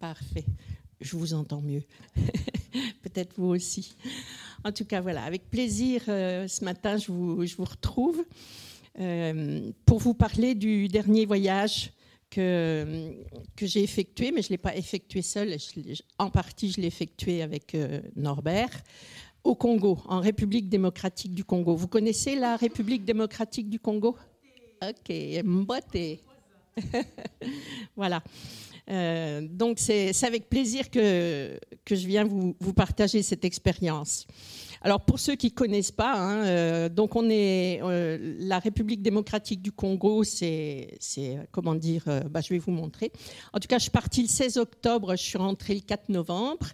Parfait. Je vous entends mieux. Peut-être vous aussi. En tout cas, voilà, avec plaisir, euh, ce matin, je vous, je vous retrouve euh, pour vous parler du dernier voyage que, que j'ai effectué, mais je ne l'ai pas effectué seul. en partie, je l'ai effectué avec euh, Norbert au Congo, en République démocratique du Congo. Vous connaissez la République démocratique du Congo? Ok, Mbote. voilà. Euh, donc c'est avec plaisir que, que je viens vous, vous partager cette expérience. Alors pour ceux qui ne connaissent pas, hein, euh, donc on est euh, la République démocratique du Congo, c'est comment dire, bah, je vais vous montrer. En tout cas, je suis partie le 16 octobre, je suis rentrée le 4 novembre.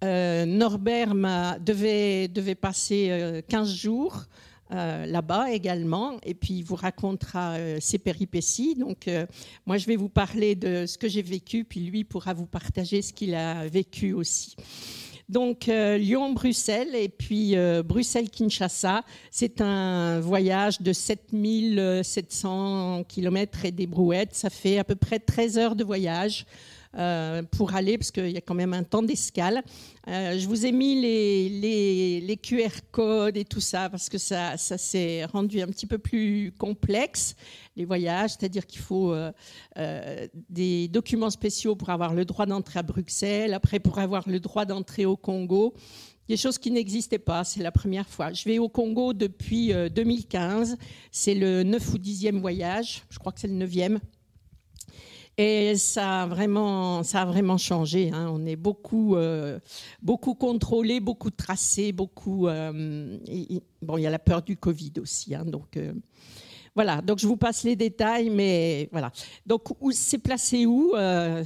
Norbert devait, devait passer 15 jours. Euh, là-bas également, et puis il vous racontera euh, ses péripéties. Donc, euh, moi, je vais vous parler de ce que j'ai vécu, puis lui pourra vous partager ce qu'il a vécu aussi. Donc, Lyon-Bruxelles et puis Bruxelles-Kinshasa, c'est un voyage de 7700 km et des brouettes. Ça fait à peu près 13 heures de voyage. Euh, pour aller, parce qu'il y a quand même un temps d'escale. Euh, je vous ai mis les, QR codes et tout ça, parce que ça, ça s'est rendu un petit peu plus complexe, les voyages, c'est-à-dire qu'il faut euh, des documents spéciaux pour avoir le droit d'entrer à Bruxelles, après pour avoir le droit d'entrer au Congo des choses qui n'existaient pas. C'est la première fois. Je vais au Congo depuis 2015. C'est le 9 ou 10e voyage. Je crois que c'est le 9e. Et ça a vraiment, ça a vraiment changé. Hein. On est beaucoup, euh, beaucoup contrôlé, beaucoup tracé, beaucoup. Euh, bon, il y a la peur du Covid aussi. Hein, donc euh, voilà. Donc je vous passe les détails, mais voilà. Donc c'est placé où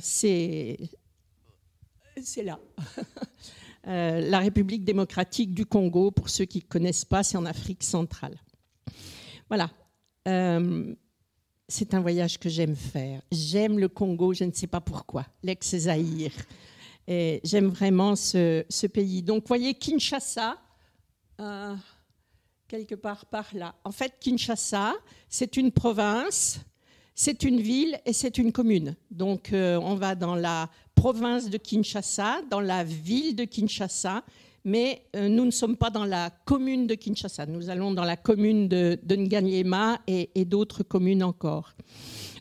C'est c'est là. la République démocratique du Congo, pour ceux qui ne connaissent pas, c'est en Afrique centrale. Voilà c'est un voyage que j'aime faire. J'aime le Congo, je ne sais pas pourquoi, l'ex-Zaïre. J'aime vraiment ce, pays. Donc, voyez, Kinshasa, euh, quelque part par là. En fait, Kinshasa, c'est une province, c'est une ville et c'est une commune. Donc, euh, on va dans la province de Kinshasa, dans la ville de Kinshasa, mais euh, nous ne sommes pas dans la commune de Kinshasa. Nous allons dans la commune de, de et, d'autres communes encore.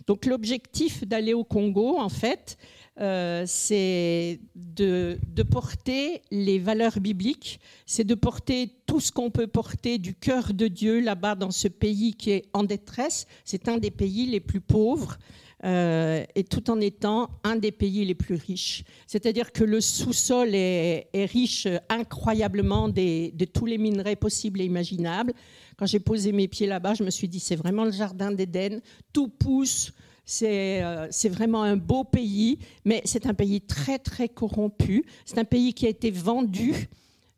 Donc l'objectif d'aller au Congo, en fait, euh, c'est de, porter les valeurs bibliques, c'est de porter tout ce qu'on peut porter du cœur de Dieu là-bas dans ce pays qui est en détresse. C'est un des pays les plus pauvres. Euh, et tout en étant un des pays les plus riches. C'est-à-dire que le sous-sol est, riche incroyablement de tous les minerais possibles et imaginables. Quand j'ai posé mes pieds là-bas, je me suis dit, c'est vraiment le jardin d'Éden, tout pousse. Euh, c'est vraiment un beau pays, mais c'est un pays très, très corrompu. C'est un pays qui a été vendu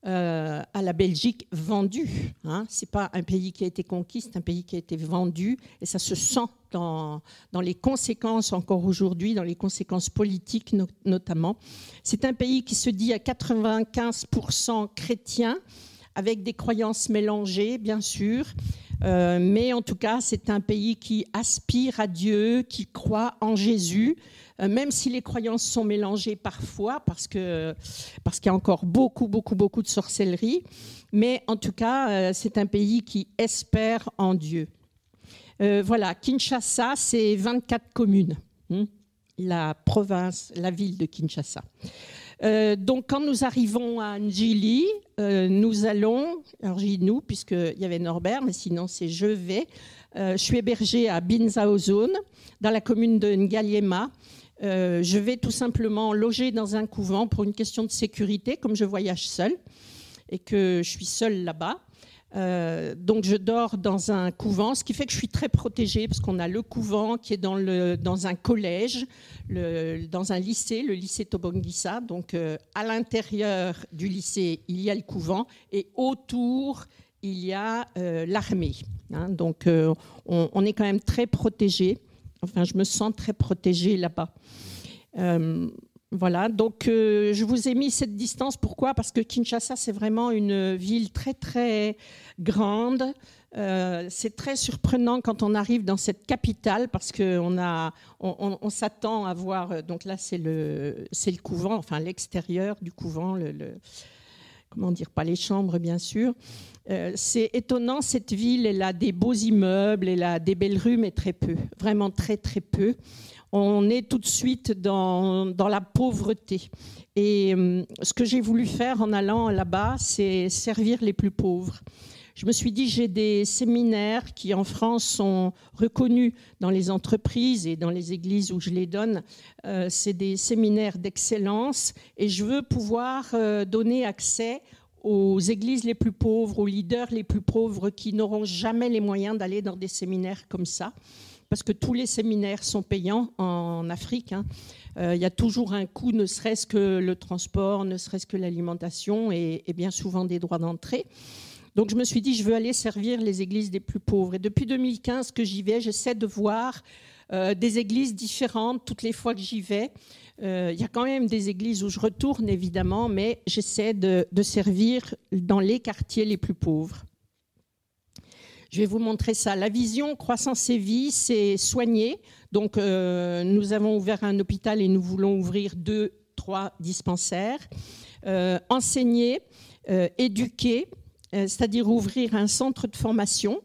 euh, à la Belgique vendue. Hein. Ce n'est pas un pays qui a été conquis, c'est un pays qui a été vendu. Et ça se sent dans, dans les conséquences encore aujourd'hui, dans les conséquences politiques notamment. C'est un pays qui se dit à 95% chrétien, avec des croyances mélangées, bien sûr. Euh, mais en tout cas, c'est un pays qui aspire à Dieu, qui croit en Jésus, euh, même si les croyances sont mélangées parfois, parce que parce qu'il y a encore beaucoup, beaucoup, beaucoup de sorcellerie. Mais en tout cas, euh, c'est un pays qui espère en Dieu. Voilà, Kinshasa, c'est 24 communes. Hein, la province, la ville de Kinshasa. Donc, quand nous arrivons à Njili, nous allons, alors j'ai nous, puisqu'il y avait Norbert, mais sinon c'est je vais. je suis hébergée à Binzaozone, dans la commune de Ngaliema. Euh, je vais tout simplement loger dans un couvent pour une question de sécurité, comme je voyage seule et que je suis seule là-bas. Euh, donc je dors dans un couvent, ce qui fait que je suis très protégée parce qu'on a le couvent qui est dans, un collège, dans un lycée, le lycée Tobongisa. Donc euh, à l'intérieur du lycée, il y a le couvent et autour, il y a l'armée. Hein. donc on, on, est quand même très protégé. Enfin, je me sens très protégée là-bas. Voilà, donc euh, je vous ai mis cette distance. Pourquoi? Parce que Kinshasa, c'est vraiment une ville très, très grande, Euh, c'est très surprenant quand on arrive dans cette capitale parce qu'on a, on, s'attend à voir. Euh, donc là, c'est le, le couvent, enfin l'extérieur du couvent, le, comment dire, pas les chambres bien sûr. C'est étonnant, cette ville, elle a des beaux immeubles, elle a des belles rues, mais très peu, vraiment très très peu. On est tout de suite dans, la pauvreté. Et ce que j'ai voulu faire en allant là-bas, c'est servir les plus pauvres je me suis dit, j'ai des séminaires qui en France sont reconnus dans les entreprises et dans les églises où je les donne. Euh, c'est des séminaires d'excellence et je veux pouvoir euh, donner accès aux églises les plus pauvres, aux leaders les plus pauvres qui n'auront jamais les moyens d'aller dans des séminaires comme ça. Parce que tous les séminaires sont payants en Afrique. Hein. Euh, il y a toujours un coût, ne serait-ce que le transport, ne serait-ce que l'alimentation et, bien souvent des droits d'entrée. Donc je me suis dit, je veux aller servir les églises des plus pauvres. Et depuis 2015 que j'y vais, j'essaie de voir euh, des églises différentes toutes les fois que j'y vais. Euh, il y a quand même des églises où je retourne, évidemment, mais j'essaie de, servir dans les quartiers les plus pauvres. Je vais vous montrer ça. La vision Croissance et Vie, c'est soigner. Donc, euh, nous avons ouvert un hôpital et nous voulons ouvrir deux, trois dispensaires. enseigner, éduquer, euh, c'est-à-dire ouvrir un centre de formation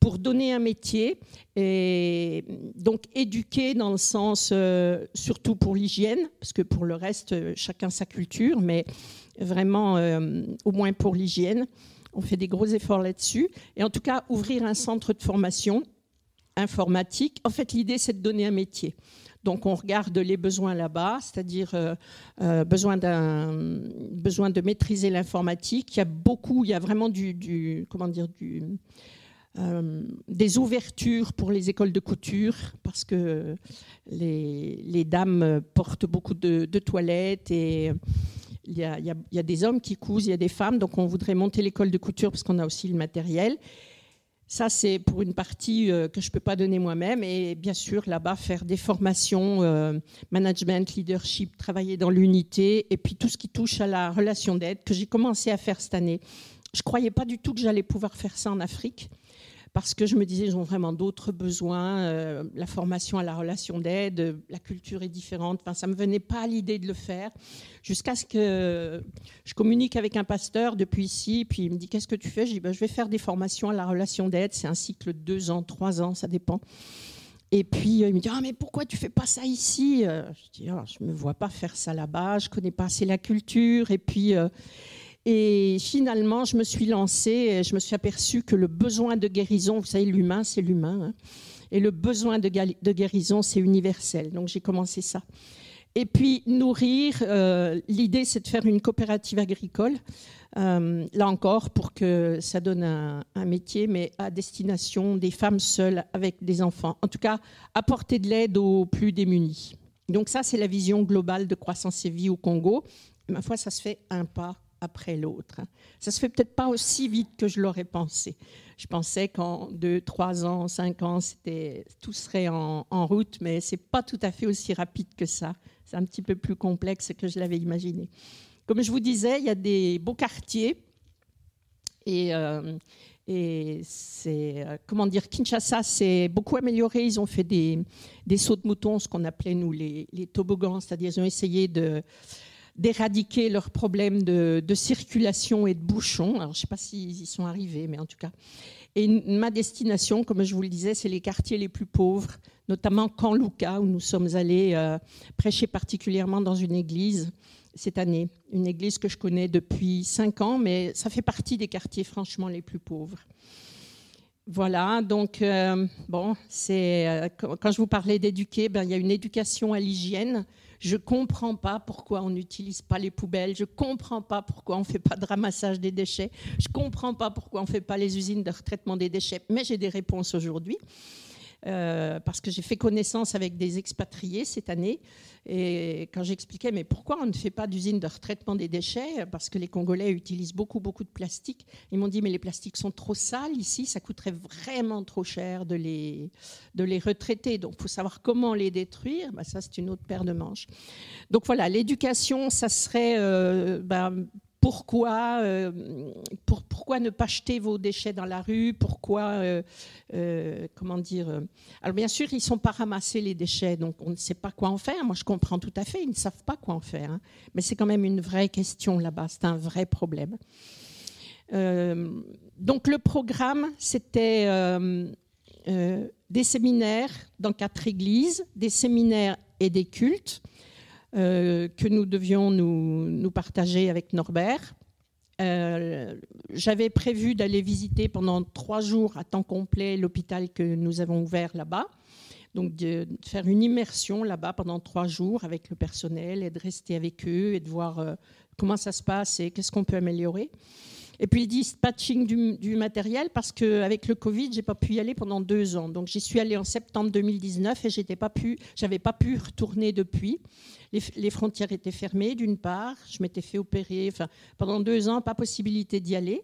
pour donner un métier et donc éduquer dans le sens euh, surtout pour l'hygiène, parce que pour le reste, euh, chacun sa culture, mais vraiment au moins pour l'hygiène. On fait des gros efforts là-dessus. Et en tout cas, ouvrir un centre de formation informatique. En fait, l'idée, c'est de donner un métier. Donc on regarde les besoins là-bas, c'est-à-dire euh, euh, besoin, de maîtriser l'informatique. Il y a beaucoup, il y a vraiment du, comment dire, du, euh, des ouvertures pour les écoles de couture parce que les, dames portent beaucoup de, toilettes et il y, a, des hommes qui cousent, il y a des femmes, donc on voudrait monter l'école de couture parce qu'on a aussi le matériel. Ça, c'est pour une partie euh, que je ne peux pas donner moi-même. Et bien sûr, là-bas, faire des formations, euh, management, leadership, travailler dans l'unité, et puis tout ce qui touche à la relation d'aide, que j'ai commencé à faire cette année. Je ne croyais pas du tout que j'allais pouvoir faire ça en Afrique parce que je me disais, ils ont vraiment d'autres besoins, euh, la formation à la relation d'aide, la culture est différente. Enfin, ça ne me venait pas à l'idée de le faire, jusqu'à ce que je communique avec un pasteur depuis ici, puis il me dit, qu'est-ce que tu fais? Je dis, ben, je vais faire des formations à la relation d'aide, c'est un cycle de deux ans, trois ans, ça dépend. Et puis il me dit ah mais pourquoi tu fais pas ça ici? Je dis ah, je me vois pas faire ça là-bas, je connais pas assez la culture. Et puis euh, et finalement, je me suis lancée et je me suis aperçue que le besoin de guérison, vous savez, l'humain, c'est l'humain. Hein, et le besoin de, guérison, c'est universel. Donc j'ai commencé ça. Et puis nourrir, euh, l'idée c'est de faire une coopérative agricole, euh, là encore pour que ça donne un, métier, mais à destination des femmes seules avec des enfants. En tout cas, apporter de l'aide aux plus démunis. Donc ça, c'est la vision globale de croissance et vie au Congo. ma foi, ça se fait un pas après l'autre. Ça se fait peut-être pas aussi vite que je l'aurais pensé. Je pensais qu'en deux, trois ans, cinq ans, c'était tout serait en, route, mais c'est pas tout à fait aussi rapide que ça. C'est un petit peu plus complexe que je l'avais imaginé. Comme je vous disais, il y a des beaux quartiers et, euh, et c'est euh, comment dire Kinshasa s'est beaucoup amélioré. Ils ont fait des, des sauts de moutons, ce qu'on appelait nous les, les toboggans, c'est-à-dire ils ont essayé de d'éradiquer leurs problèmes de, circulation et de bouchons. Alors, je ne sais pas s'ils y sont arrivés, mais en tout cas. Et ma destination, comme je vous le disais, c'est les quartiers les plus pauvres, notamment Kanluka, où nous sommes allés euh, prêcher particulièrement dans une église cette année. Une église que je connais depuis cinq ans, mais ça fait partie des quartiers franchement les plus pauvres. Voilà, donc, euh, bon, c'est, euh, quand je vous parlais d'éduquer, ben, il y a une éducation à l'hygiène je ne comprends pas pourquoi on n'utilise pas les poubelles. Je ne comprends pas pourquoi on ne fait pas de ramassage des déchets. Je ne comprends pas pourquoi on ne fait pas les usines de retraitement des déchets. Mais j'ai des réponses aujourd'hui. Euh, parce que j'ai fait connaissance avec des expatriés cette année. Et quand j'expliquais, mais pourquoi on ne fait pas d'usine de retraitement des déchets? Parce que les Congolais utilisent beaucoup, beaucoup de plastique. Ils m'ont dit, mais les plastiques sont trop sales ici, ça coûterait vraiment trop cher de les, de les retraiter. Donc, il faut savoir comment les détruire. Ben, ça, c'est une autre paire de manches. Donc voilà, l'éducation, ça serait... Euh, ben, pourquoi, euh, pourquoi ne pas jeter vos déchets dans la rue Pourquoi, comment dire Alors bien sûr, ils ne sont pas ramassés les déchets, donc on ne sait pas quoi en faire. Moi, je comprends tout à fait, ils ne savent pas quoi en faire. Hein. Mais c'est quand même une vraie question là-bas, c'est un vrai problème. donc le programme, c'était des séminaires dans quatre églises, des séminaires et des cultes euh, que nous devions nous, partager avec Norbert. Euh, j'avais prévu d'aller visiter pendant trois jours à temps complet l'hôpital que nous avons ouvert là-bas. Donc de faire une immersion là-bas pendant trois jours avec le personnel et de rester avec eux et de voir euh, comment ça se passe et qu'est-ce qu'on peut améliorer. Et puis dispatching du, du matériel parce qu'avec le Covid, j'ai pas pu y aller pendant deux ans. Donc j'y suis allée en septembre 2019 et pu, j'avais pas pu retourner depuis. Les, frontières étaient fermées d'une part, je m'étais fait opérer. Pendant deux ans, pas possibilité d'y aller.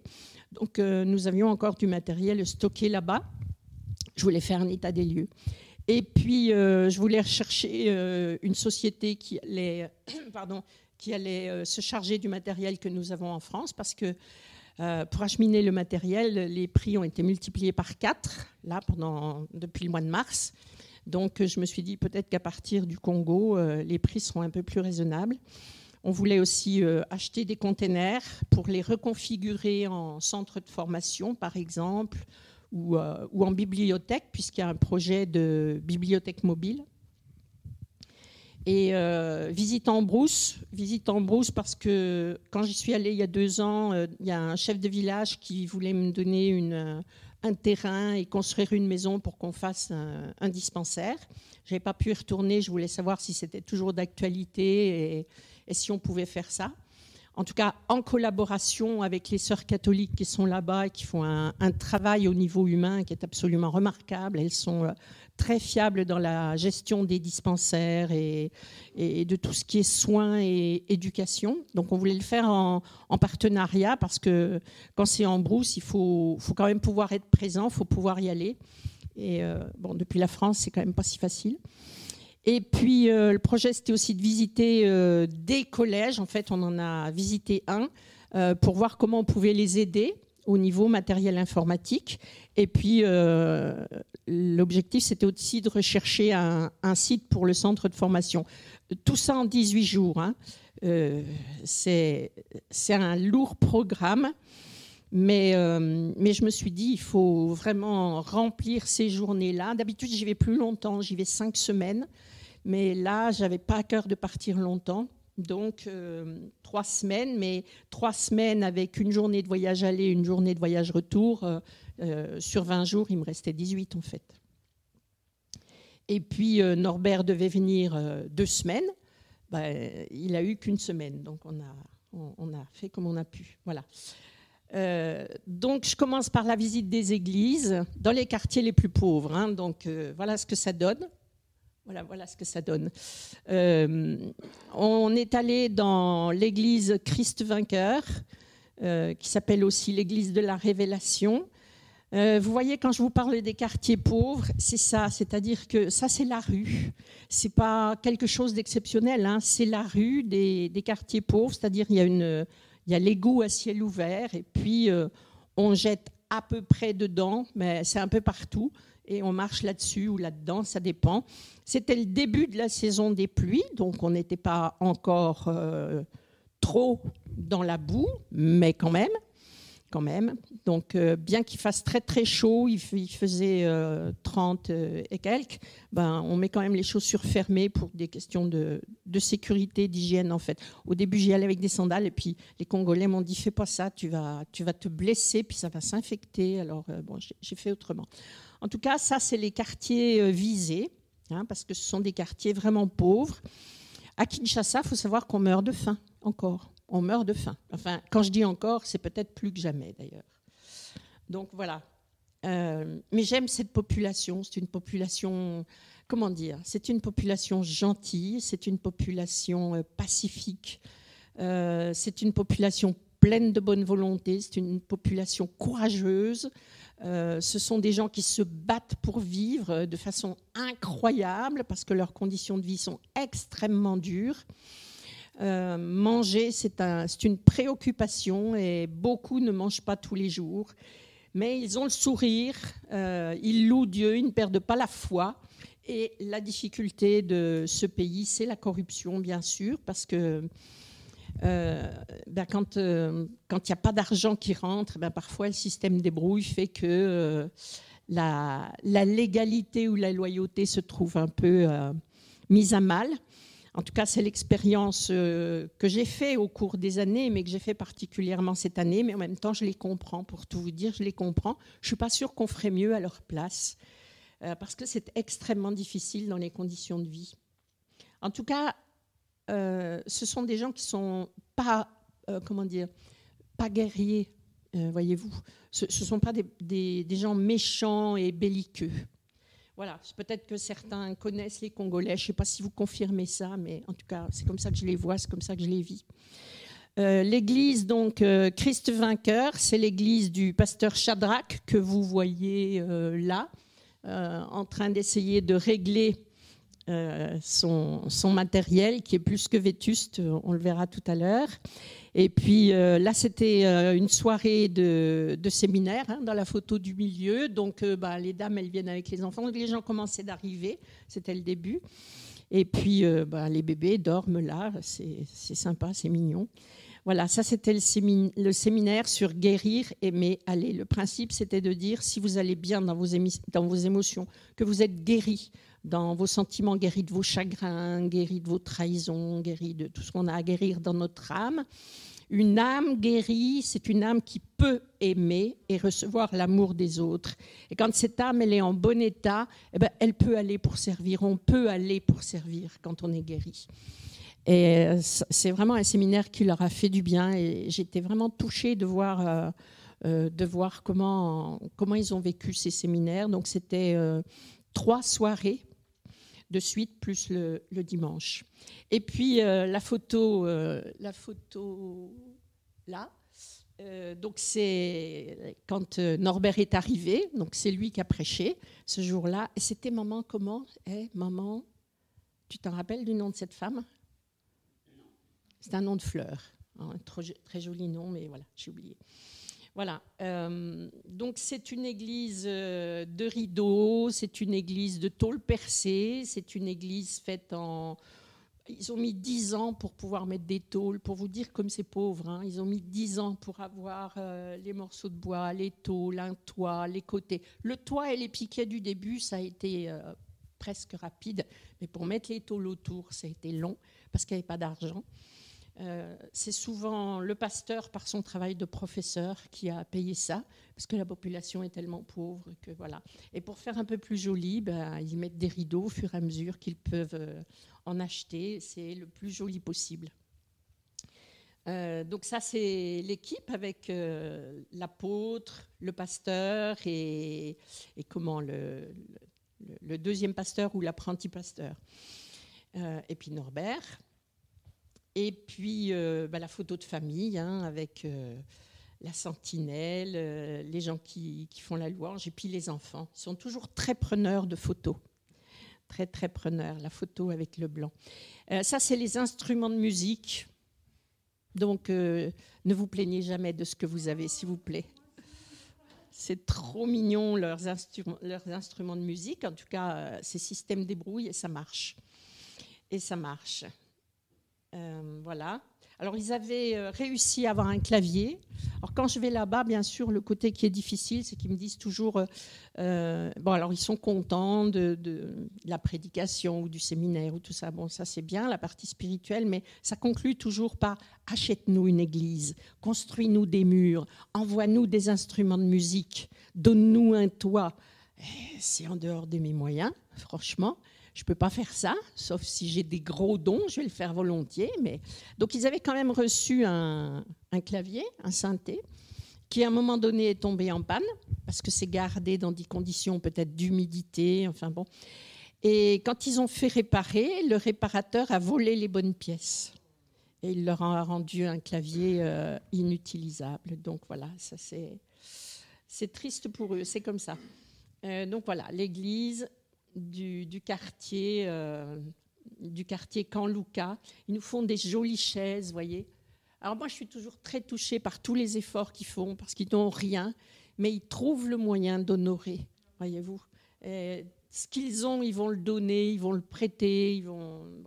Donc euh, nous avions encore du matériel stocké là-bas. Je voulais faire un état des lieux. Et puis, euh, je voulais rechercher euh, une société qui allait, se charger du matériel que nous avons en France, parce que pour acheminer le matériel, les prix ont été multipliés par 4 là, pendant, depuis le mois de mars. Donc je me suis dit peut-être qu'à partir du Congo, euh, les prix seront un peu plus raisonnables. On voulait aussi euh, acheter des containers pour les reconfigurer en centre de formation, par exemple, ou, ou en bibliothèque, puisqu'il y a un projet de bibliothèque mobile. Et euh, visite en brousse, visite en brousse parce que quand j'y suis allée il y a deux ans, euh, il y a un chef de village qui voulait me donner une, euh, un terrain et construire une maison pour qu'on fasse un, dispensaire. Je n'avais pas pu y retourner, je voulais savoir si c'était toujours d'actualité et, si on pouvait faire ça. En tout cas, en collaboration avec les sœurs catholiques qui sont là-bas et qui font un, travail au niveau humain qui est absolument remarquable. Elles sont très fiable dans la gestion des dispensaires et, de tout ce qui est soins et éducation. Donc on voulait le faire en, partenariat parce que quand c'est en brousse, il faut, faut, quand même pouvoir être présent, il faut pouvoir y aller. Et euh, bon, depuis la France, c'est quand même pas si facile. Et puis euh, le projet, c'était aussi de visiter euh, des collèges. En fait, on en a visité un pour voir comment on pouvait les aider au niveau matériel informatique. Et puis, euh, l'objectif, c'était aussi de rechercher un, site pour le centre de formation. Tout ça en 18 jours. Hein. Euh, c'est un lourd programme. Mais, euh, mais je me suis dit, il faut vraiment remplir ces journées-là. D'habitude, j'y vais plus longtemps, j'y vais cinq semaines. Mais là, j'avais pas à cœur de partir longtemps. Donc, euh, trois semaines, mais trois semaines avec une journée de voyage aller, une journée de voyage retour. Euh, sur 20 jours, il me restait 18 en fait. Et puis, Norbert devait venir deux semaines. Ben, il a eu qu'une semaine, donc on a, on, a fait comme on a pu. Voilà. Donc, je commence par la visite des églises dans les quartiers les plus pauvres. Hein. donc, voilà ce que ça donne. Voilà, voilà ce que ça donne. Euh, on est allé dans l'église Christ vainqueur, euh, qui s'appelle aussi l'église de la révélation. Euh, vous voyez, quand je vous parle des quartiers pauvres, c'est ça, c'est-à-dire que ça, c'est la rue. C'est pas quelque chose d'exceptionnel, hein. c'est la rue des, quartiers pauvres, c'est-à-dire il y a une, il y a l'égout à ciel ouvert, et puis on jette à peu près dedans, mais c'est un peu partout et on marche là-dessus ou là-dedans, ça dépend. C'était le début de la saison des pluies, donc on n'était pas encore euh, trop dans la boue, mais quand même. Quand même. Donc, euh, bien qu'il fasse très très chaud, il, faisait 30 euh, et quelques, ben, on met quand même les chaussures fermées pour des questions de, sécurité, d'hygiène en fait. Au début, j'y allais avec des sandales et puis les Congolais m'ont dit fais pas ça, tu vas, tu vas te blesser, puis ça va s'infecter. Alors, bon, j'ai fait autrement. En tout cas, ça, c'est les quartiers euh, visés, hein, parce que ce sont des quartiers vraiment pauvres. À Kinshasa, il faut savoir qu'on meurt de faim, encore. On meurt de faim. Enfin, quand je dis encore, c'est peut-être plus que jamais, d'ailleurs. Donc voilà. Euh, mais j'aime cette population. C'est une population, comment dire C'est une population gentille, c'est une population euh, pacifique, c'est une population pleine de bonne volonté, c'est une population courageuse. Euh, ce sont des gens qui se battent pour vivre de façon incroyable parce que leurs conditions de vie sont extrêmement dures. Manger, c'est un, une préoccupation et beaucoup ne mangent pas tous les jours. Mais ils ont le sourire, ils louent Dieu, ils ne perdent pas la foi. Et la difficulté de ce pays, c'est la corruption, bien sûr, parce que euh, ben quand euh, il n'y a pas d'argent qui rentre, ben parfois le système débrouille fait que euh, la, la, légalité ou la loyauté se trouve un peu mise à mal. En tout cas, c'est l'expérience que j'ai fait au cours des années, mais que j'ai fait particulièrement cette année. Mais en même temps, je les comprends. Pour tout vous dire, je les comprends. Je suis pas sûre qu'on ferait mieux à leur place. Euh, parce que c'est extrêmement difficile dans les conditions de vie. En tout cas, euh, ce sont des gens qui sont pas, euh, comment dire, pas guerriers, voyez-vous. Ce ne sont pas des, gens méchants et belliqueux. Voilà, peut-être que certains connaissent les Congolais, je ne sais pas si vous confirmez ça, mais en tout cas, c'est comme ça que je les vois, c'est comme ça que je les vis. l'église, donc, Christ vainqueur, c'est l'église du pasteur Shadrach que vous voyez là. Euh, en train d'essayer de régler euh, son, matériel qui est plus que vétuste, on le verra tout à l'heure. Et puis euh, là, c'était une soirée de, séminaire hein, dans la photo du milieu. Donc bah, les dames, elles viennent avec les enfants. Les gens commençaient d'arriver, c'était le début. Et puis bah, les bébés dorment là, c'est sympa, c'est mignon. Voilà, ça c'était le, séminaire sur guérir, aimer, aller. Le principe c'était de dire si vous allez bien dans vos émotions, que vous êtes guéri dans vos sentiments, guéri de vos chagrins, guéri de vos trahisons, guéri de tout ce qu'on a à guérir dans notre âme. Une âme guérie, c'est une âme qui peut aimer et recevoir l'amour des autres. Et quand cette âme elle est en bon état, eh ben, elle peut aller pour servir. On peut aller pour servir quand on est guéri. Et euh, c'est vraiment un séminaire qui leur a fait du bien et j'étais vraiment touchée de voir, euh, euh, de voir comment, comment ils ont vécu ces séminaires. Donc c'était trois soirées de suite plus le, dimanche. Et puis la photo, la photo là. donc c'est quand Norbert est arrivé, donc c'est lui qui a prêché ce jour-là. Et c'était maman comment? Eh maman, tu t'en rappelles du nom de cette femme? C'est un nom de fleur. Hein, très, joli nom, mais voilà, j'ai oublié. Voilà. Euh, donc c'est une église euh, de rideaux, c'est une église de tôle percée, c'est une église faite en. Ils ont mis dix ans pour pouvoir mettre des tôles, pour vous dire comme c'est pauvre. Hein. Ils ont mis dix ans pour avoir euh, les morceaux de bois, les tôles, un toit, les côtés. Le toit et les piquets du début, ça a été presque rapide, mais pour mettre les tôles autour, ça a été long parce qu'il n'y avait pas d'argent. Euh, c'est souvent le pasteur, par son travail de professeur, qui a payé ça, parce que la population est tellement pauvre que voilà. Et pour faire un peu plus joli, ben, ils mettent des rideaux au fur et à mesure qu'ils peuvent euh, en acheter. C'est le plus joli possible. Euh, donc ça, c'est l'équipe avec l'apôtre, le pasteur et, comment le, deuxième pasteur ou l'apprenti pasteur. et puis Norbert. Et puis euh, bah, la photo de famille hein, avec euh, la sentinelle, euh, les gens qui, font la louange, et puis les enfants. Ils sont toujours très preneurs de photos. Très, très preneurs, la photo avec le blanc. ça, c'est les instruments de musique. Donc, ne vous plaignez jamais de ce que vous avez, s'il vous plaît. C'est trop mignon, leurs, instruments, leurs instruments de musique. En tout cas, ces systèmes débrouillent et ça marche. Et ça marche. Euh, voilà. Alors, ils avaient euh, réussi à avoir un clavier. Alors, quand je vais là-bas, bien sûr, le côté qui est difficile, c'est qu'ils me disent toujours euh, bon, alors, ils sont contents de, la prédication ou du séminaire ou tout ça. Bon, ça, c'est bien, la partie spirituelle, mais ça conclut toujours par achète-nous une église, construis-nous des murs, envoie-nous des instruments de musique, donne-nous un toit. Eh, c'est en dehors de mes moyens, franchement. Je ne peux pas faire ça, sauf si j'ai des gros dons, je vais le faire volontiers. Mais... Donc ils avaient quand même reçu un, clavier, un synthé, qui à un moment donné est tombé en panne, parce que c'est gardé dans des conditions peut-être d'humidité, enfin bon. Et quand ils ont fait réparer, le réparateur a volé les bonnes pièces. Et il leur a rendu un clavier euh, inutilisable. Donc voilà, ça c'est, c'est triste pour eux, c'est comme ça. Euh, donc voilà, l'église du, quartier, euh, du quartier Canlouka. Ils nous font des jolies chaises, voyez. Alors moi, je suis toujours très touchée par tous les efforts qu'ils font, parce qu'ils n'ont rien, mais ils trouvent le moyen d'honorer, voyez-vous. Ce qu'ils ont, ils vont le donner, ils vont le prêter, ils vont...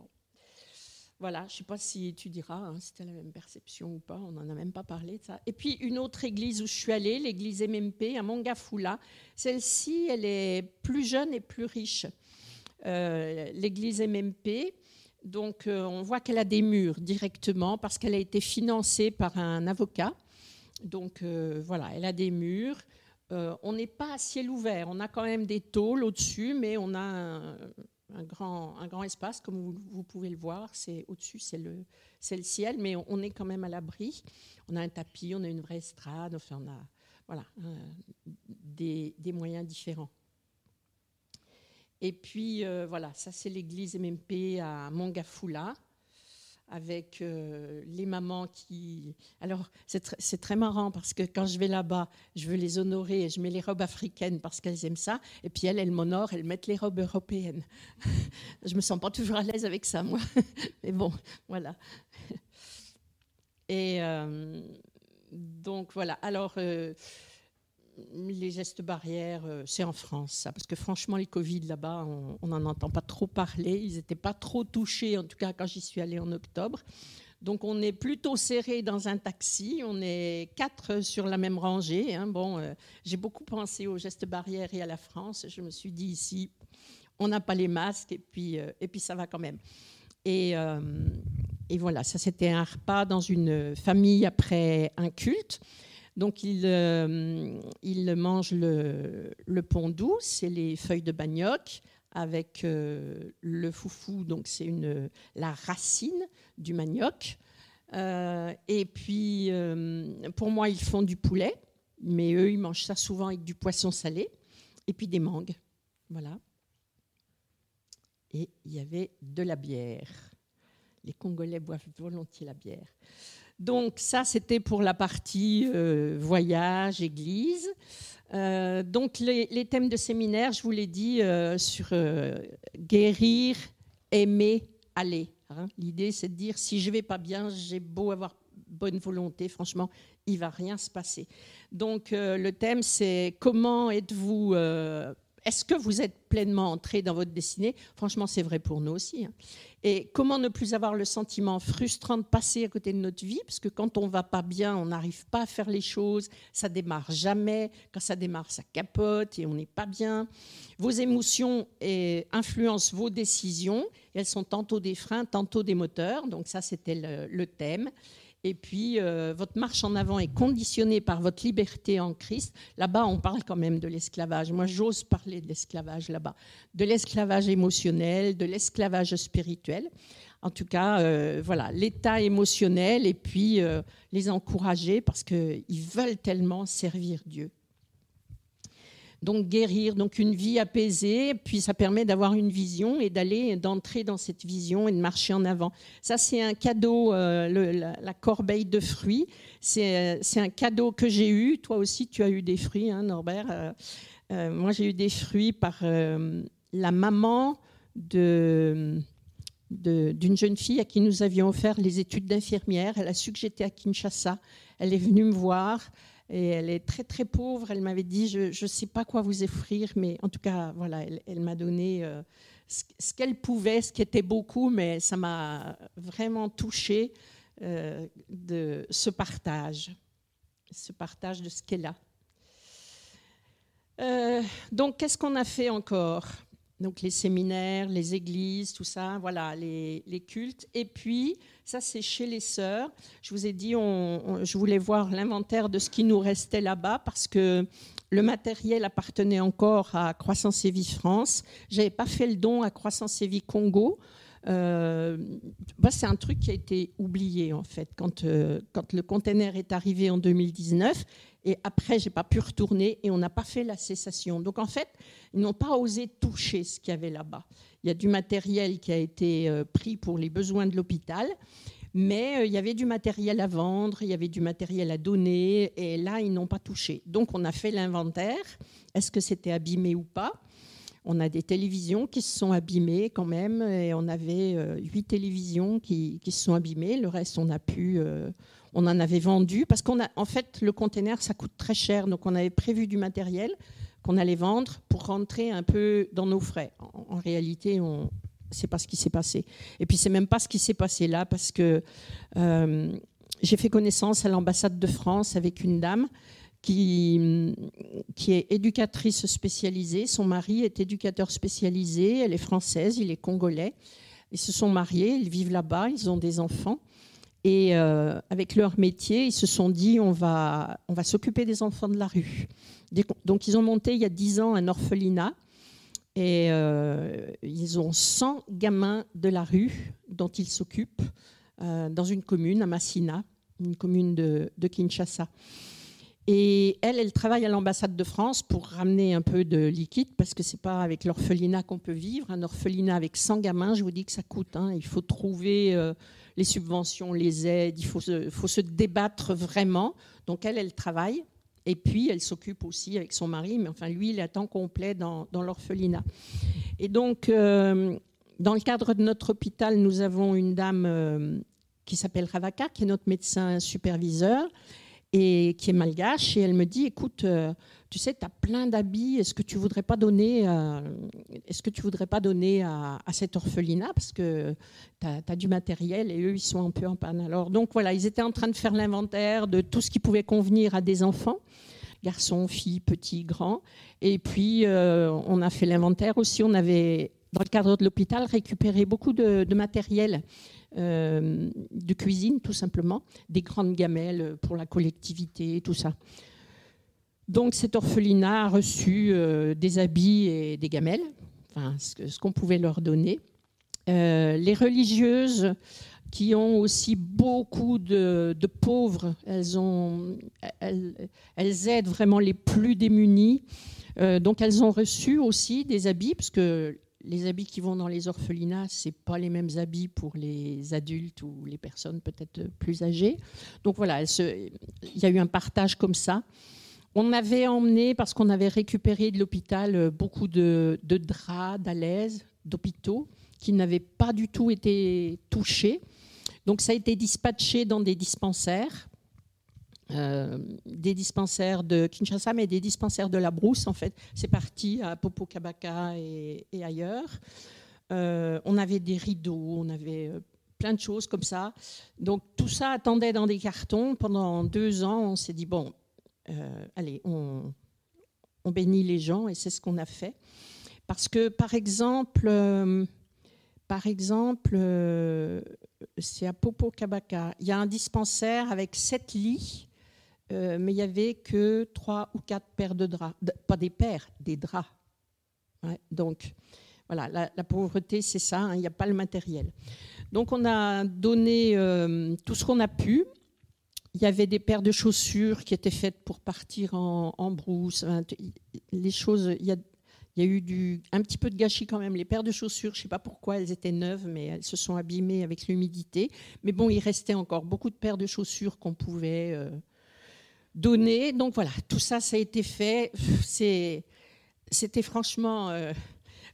Voilà, je ne sais pas si tu diras hein, si tu as la même perception ou pas, on n'en a même pas parlé de ça. Et puis une autre église où je suis allée, l'église MMP à Mangafula. Celle-ci, elle est plus jeune et plus riche. Euh, l'église MMP, donc euh, on voit qu'elle a des murs directement parce qu'elle a été financée par un avocat. Donc euh, voilà, elle a des murs. on n'est pas à ciel ouvert, on a quand même des tôles au-dessus, mais on a un grand, espace, comme vous, pouvez le voir. C'est au-dessus, c'est le, ciel, mais on, est quand même à l'abri. On a un tapis, on a une vraie estrade, on a voilà, des, des, moyens différents. Et puis, euh, voilà, ça c'est l'église MMP à Mangafula avec euh, les mamans qui... Alors, c'est, très marrant parce que quand je vais là-bas, je veux les honorer et je mets les robes africaines parce qu'elles aiment ça. Et puis elles, elles m'honorent, elles mettent les robes européennes. je me sens pas toujours à l'aise avec ça, moi. Mais bon, voilà. Et euh, donc, voilà. Alors... Euh, les gestes barrières, euh, c'est en France, ça, parce que franchement, les Covid là-bas, on n'en entend pas trop parler. Ils n'étaient pas trop touchés, en tout cas quand j'y suis allée en octobre. Donc on est plutôt serré dans un taxi, on est quatre sur la même rangée. Hein. Bon, euh, j'ai beaucoup pensé aux gestes barrières et à la France. Je me suis dit ici, on n'a pas les masques et puis, euh, et puis ça va quand même. Et, et voilà, ça c'était un repas dans une famille après un culte. Donc il, euh, il mange le, le pont doux, c'est les feuilles de manioc avec euh, le foufou, donc c'est la racine du manioc. Euh, et puis pour moi, ils font du poulet, mais eux, ils mangent ça souvent avec du poisson salé et puis des mangues. Voilà. Et il y avait de la bière. Les Congolais boivent volontiers la bière. Donc ça, c'était pour la partie euh, voyage, église. Euh, donc les, thèmes de séminaire, je vous l'ai dit, euh, sur guérir, aimer, aller. Hein. L'idée, c'est de dire, si je vais pas bien, j'ai beau avoir bonne volonté, franchement, il va rien se passer. Donc le thème, c'est comment êtes-vous est-ce que vous êtes pleinement entré dans votre destinée? Franchement, c'est vrai pour nous aussi. Et comment ne plus avoir le sentiment frustrant de passer à côté de notre vie? Parce que quand on va pas bien, on n'arrive pas à faire les choses, ça démarre jamais. Quand ça démarre, ça capote et on n'est pas bien. Vos émotions influencent vos décisions. elles sont tantôt des freins, tantôt des moteurs. Donc ça, c'était le thème. Et puis, euh, votre marche en avant est conditionnée par votre liberté en Christ. Là-bas, on parle quand même de l'esclavage. Moi, j'ose parler de l'esclavage là-bas. De l'esclavage émotionnel, de l'esclavage spirituel. En tout cas, euh, voilà, l'état émotionnel et puis euh, les encourager parce qu'ils veulent tellement servir Dieu donc guérir, donc une vie apaisée, puis ça permet d'avoir une vision et d'aller, d'entrer dans cette vision et de marcher en avant. Ça, c'est un cadeau, euh, la, corbeille de fruits, c'est un cadeau que j'ai eu. Toi aussi, tu as eu des fruits, hein, Norbert. Euh, euh, moi, j'ai eu des fruits par la maman de d'une jeune fille à qui nous avions offert les études d'infirmière. Elle a su que j'étais à Kinshasa. Elle est venue me voir. Et elle est très très pauvre. Elle m'avait dit, je ne sais pas quoi vous offrir, mais en tout cas, voilà, elle, m'a donné euh, ce, qu'elle pouvait, ce qui était beaucoup, mais ça m'a vraiment touchée euh, de ce partage, ce partage de ce qu'elle a. Euh, donc, qu'est-ce qu'on a fait encore? Donc les séminaires, les églises, tout ça, voilà, les, cultes. Et puis, ça c'est chez les sœurs. Je vous ai dit, on, je voulais voir l'inventaire de ce qui nous restait là-bas parce que le matériel appartenait encore à Croissance et Vie France. J'avais pas fait le don à Croissance et Vie Congo. Euh, c'est un truc qui a été oublié en fait quand, euh, le conteneur est arrivé en 2019 et après j'ai pas pu retourner et on n'a pas fait la cessation. Donc en fait, ils n'ont pas osé toucher ce qu'il y avait là-bas. Il y a du matériel qui a été euh, pris pour les besoins de l'hôpital, mais il y avait du matériel à vendre, il y avait du matériel à donner et là ils n'ont pas touché. Donc on a fait l'inventaire. Est-ce que c'était abîmé ou pas? On a des télévisions qui se sont abîmées quand même, et on avait euh, huit télévisions qui, se sont abîmées. Le reste, on a pu, euh, on en avait vendu parce qu'en en fait, le conteneur, ça coûte très cher, donc on avait prévu du matériel qu'on allait vendre pour rentrer un peu dans nos frais. En, réalité, on, c'est pas ce qui s'est passé. Et puis c'est même pas ce qui s'est passé là parce que euh, j'ai fait connaissance à l'ambassade de France avec une dame qui, est éducatrice spécialisée. Son mari est éducateur spécialisé. Elle est française, il est congolais. Ils se sont mariés, ils vivent là-bas, ils ont des enfants. Et euh, avec leur métier, ils se sont dit on va, s'occuper des enfants de la rue. Donc ils ont monté il y a 10 ans un orphelinat. Et euh, ils ont 100 gamins de la rue dont ils s'occupent euh, dans une commune, à Massina, une commune de Kinshasa. Et elle, elle travaille à l'ambassade de France pour ramener un peu de liquide, parce que ce n'est pas avec l'orphelinat qu'on peut vivre. Un orphelinat avec 100 gamins, je vous dis que ça coûte. Hein. Il faut trouver euh, les subventions, les aides, il faut se, faut se débattre vraiment. Donc elle, elle travaille. Et puis, elle s'occupe aussi avec son mari, mais enfin, lui, il est à temps complet dans, dans l'orphelinat. Et donc, euh, dans le cadre de notre hôpital, nous avons une dame euh, qui s'appelle Ravaka, qui est notre médecin superviseur et qui est malgache. Et elle me dit, écoute, euh, tu sais, tu as plein d'habits, est-ce que tu voudrais pas donner, euh, est-ce que tu voudrais pas donner à, cet orphelinat parce que tu as, du matériel et eux, ils sont un peu en panne. Alors, donc voilà, ils étaient en train de faire l'inventaire de tout ce qui pouvait convenir à des enfants garçons, filles, petits, grands. Et puis, euh, on a fait l'inventaire aussi. On avait, dans le cadre de l'hôpital, récupéré beaucoup de matériel euh, de cuisine, tout simplement, des grandes gamelles pour la collectivité, tout ça. Donc cet orphelinat a reçu euh, des habits et des gamelles, enfin, ce qu'on pouvait leur donner. Euh, les religieuses qui ont aussi beaucoup de, pauvres, elles, ont, elles, aident vraiment les plus démunis. donc elles ont reçu aussi des habits, parce que les habits qui vont dans les orphelinats, c'est pas les mêmes habits pour les adultes ou les personnes peut-être plus âgées. Donc voilà, il y a eu un partage comme ça. On avait emmené, parce qu'on avait récupéré de l'hôpital euh, beaucoup de, draps d'alaise, d'hôpitaux, qui n'avaient pas du tout été touchés. Donc ça a été dispatché dans des dispensaires euh, des dispensaires de Kinshasa, mais des dispensaires de la brousse, en fait. C'est parti à Popocabaka et, et ailleurs. Euh, on avait des rideaux, on avait euh, plein de choses comme ça. Donc tout ça attendait dans des cartons. Pendant deux ans, on s'est dit, bon, allez, on, bénit les gens, et c'est ce qu'on a fait. Parce que, par exemple, par exemple, c'est à Popocabaka, il y a un dispensaire avec sept lits euh, mais il n'y avait que trois ou quatre paires de draps. pas des paires, des draps. donc, voilà, la, pauvreté, c'est ça, hein, il n'y a pas le matériel. Donc, on a donné euh, tout ce qu'on a pu. Il y avait des paires de chaussures qui étaient faites pour partir en, brousse. les choses, il y a, eu un petit peu de gâchis quand même. Les paires de chaussures, je ne sais pas pourquoi elles étaient neuves, mais elles se sont abîmées avec l'humidité. Mais bon, il restait encore beaucoup de paires de chaussures qu'on pouvait euh, donné. Donc voilà, tout ça, ça a été fait. C'était franchement, euh,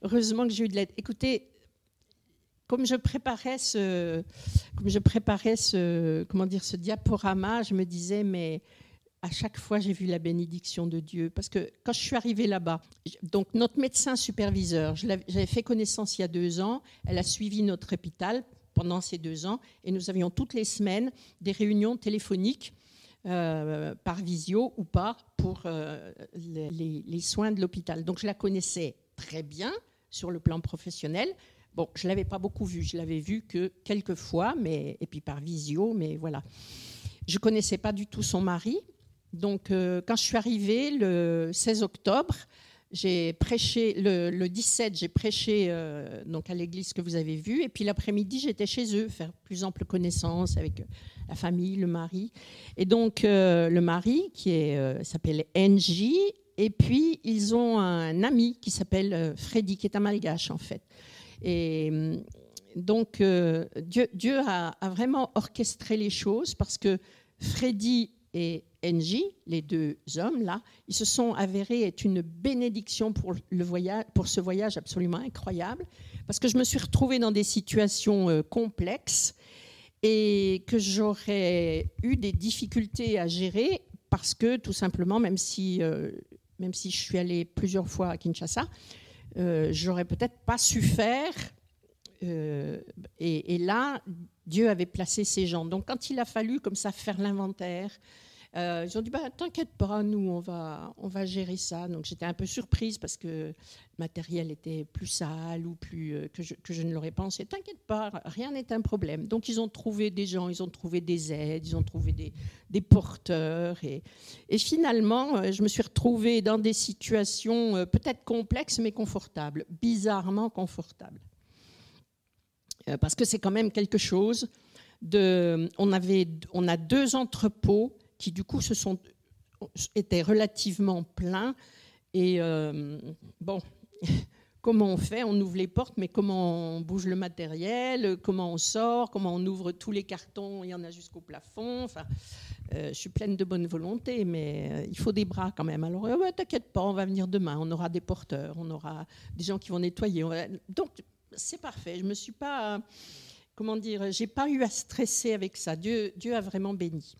heureusement que j'ai eu de l'aide. Écoutez, comme je préparais ce, comme je préparais ce, comment dire, ce diaporama, je me disais, mais à chaque fois, j'ai vu la bénédiction de Dieu. Parce que quand je suis arrivée là-bas, donc notre médecin superviseur, j'avais fait connaissance il y a deux ans, elle a suivi notre hôpital pendant ces deux ans, et nous avions toutes les semaines des réunions téléphoniques euh, par visio ou pas pour euh, les, soins de l'hôpital. Donc je la connaissais très bien sur le plan professionnel. Bon, je l'avais pas beaucoup vue, je l'avais vue que quelques fois, mais et puis par visio, mais voilà. Je connaissais pas du tout son mari. Donc euh, quand je suis arrivée le 16 octobre, j'ai prêché le, 17, j'ai prêché euh, donc à l'église que vous avez vue, et puis l'après-midi j'étais chez eux faire plus ample connaissance avec la famille, le mari, et donc euh, le mari qui euh, s'appelle NJ, et puis ils ont un ami qui s'appelle Freddy qui est un malgache en fait, et hum, donc Dieu, a, a, vraiment orchestré les choses parce que Freddy est NJ, les deux hommes là, ils se sont avérés être une bénédiction pour, le voyage, pour ce voyage absolument incroyable, parce que je me suis retrouvée dans des situations euh, complexes et que j'aurais eu des difficultés à gérer parce que tout simplement, même si, euh, même si je suis allée plusieurs fois à Kinshasa, euh, j'aurais peut-être pas su faire. Euh, et, et, là, Dieu avait placé ces gens. Donc, quand il a fallu comme ça faire l'inventaire, euh, ils ont dit bah, T'inquiète pas, nous, on va, on va gérer ça. Donc j'étais un peu surprise parce que le matériel était plus sale ou plus, euh, que, je, que, je, ne l'aurais pensé. T'inquiète pas, rien n'est un problème. Donc ils ont trouvé des gens, ils ont trouvé des aides, ils ont trouvé des, des porteurs. Et, et, finalement, euh, je me suis retrouvée dans des situations peut-être complexes mais confortables, bizarrement confortables. Parce que c'est quand même quelque chose. De, on, avait, on a deux entrepôts qui du coup se sont, étaient relativement pleins. Et euh, bon, comment on fait? On ouvre les portes, mais comment on bouge le matériel? Comment on sort? Comment on ouvre tous les cartons? Il y en a jusqu'au plafond. Enfin, euh, je suis pleine de bonne volonté, mais euh, il faut des bras quand même. Alors, t'inquiète pas, on va venir demain. On aura des porteurs, on aura des gens qui vont nettoyer. Donc, c'est parfait. Je me suis pas, comment dire, j'ai pas eu à stresser avec ça. Dieu, Dieu a vraiment béni.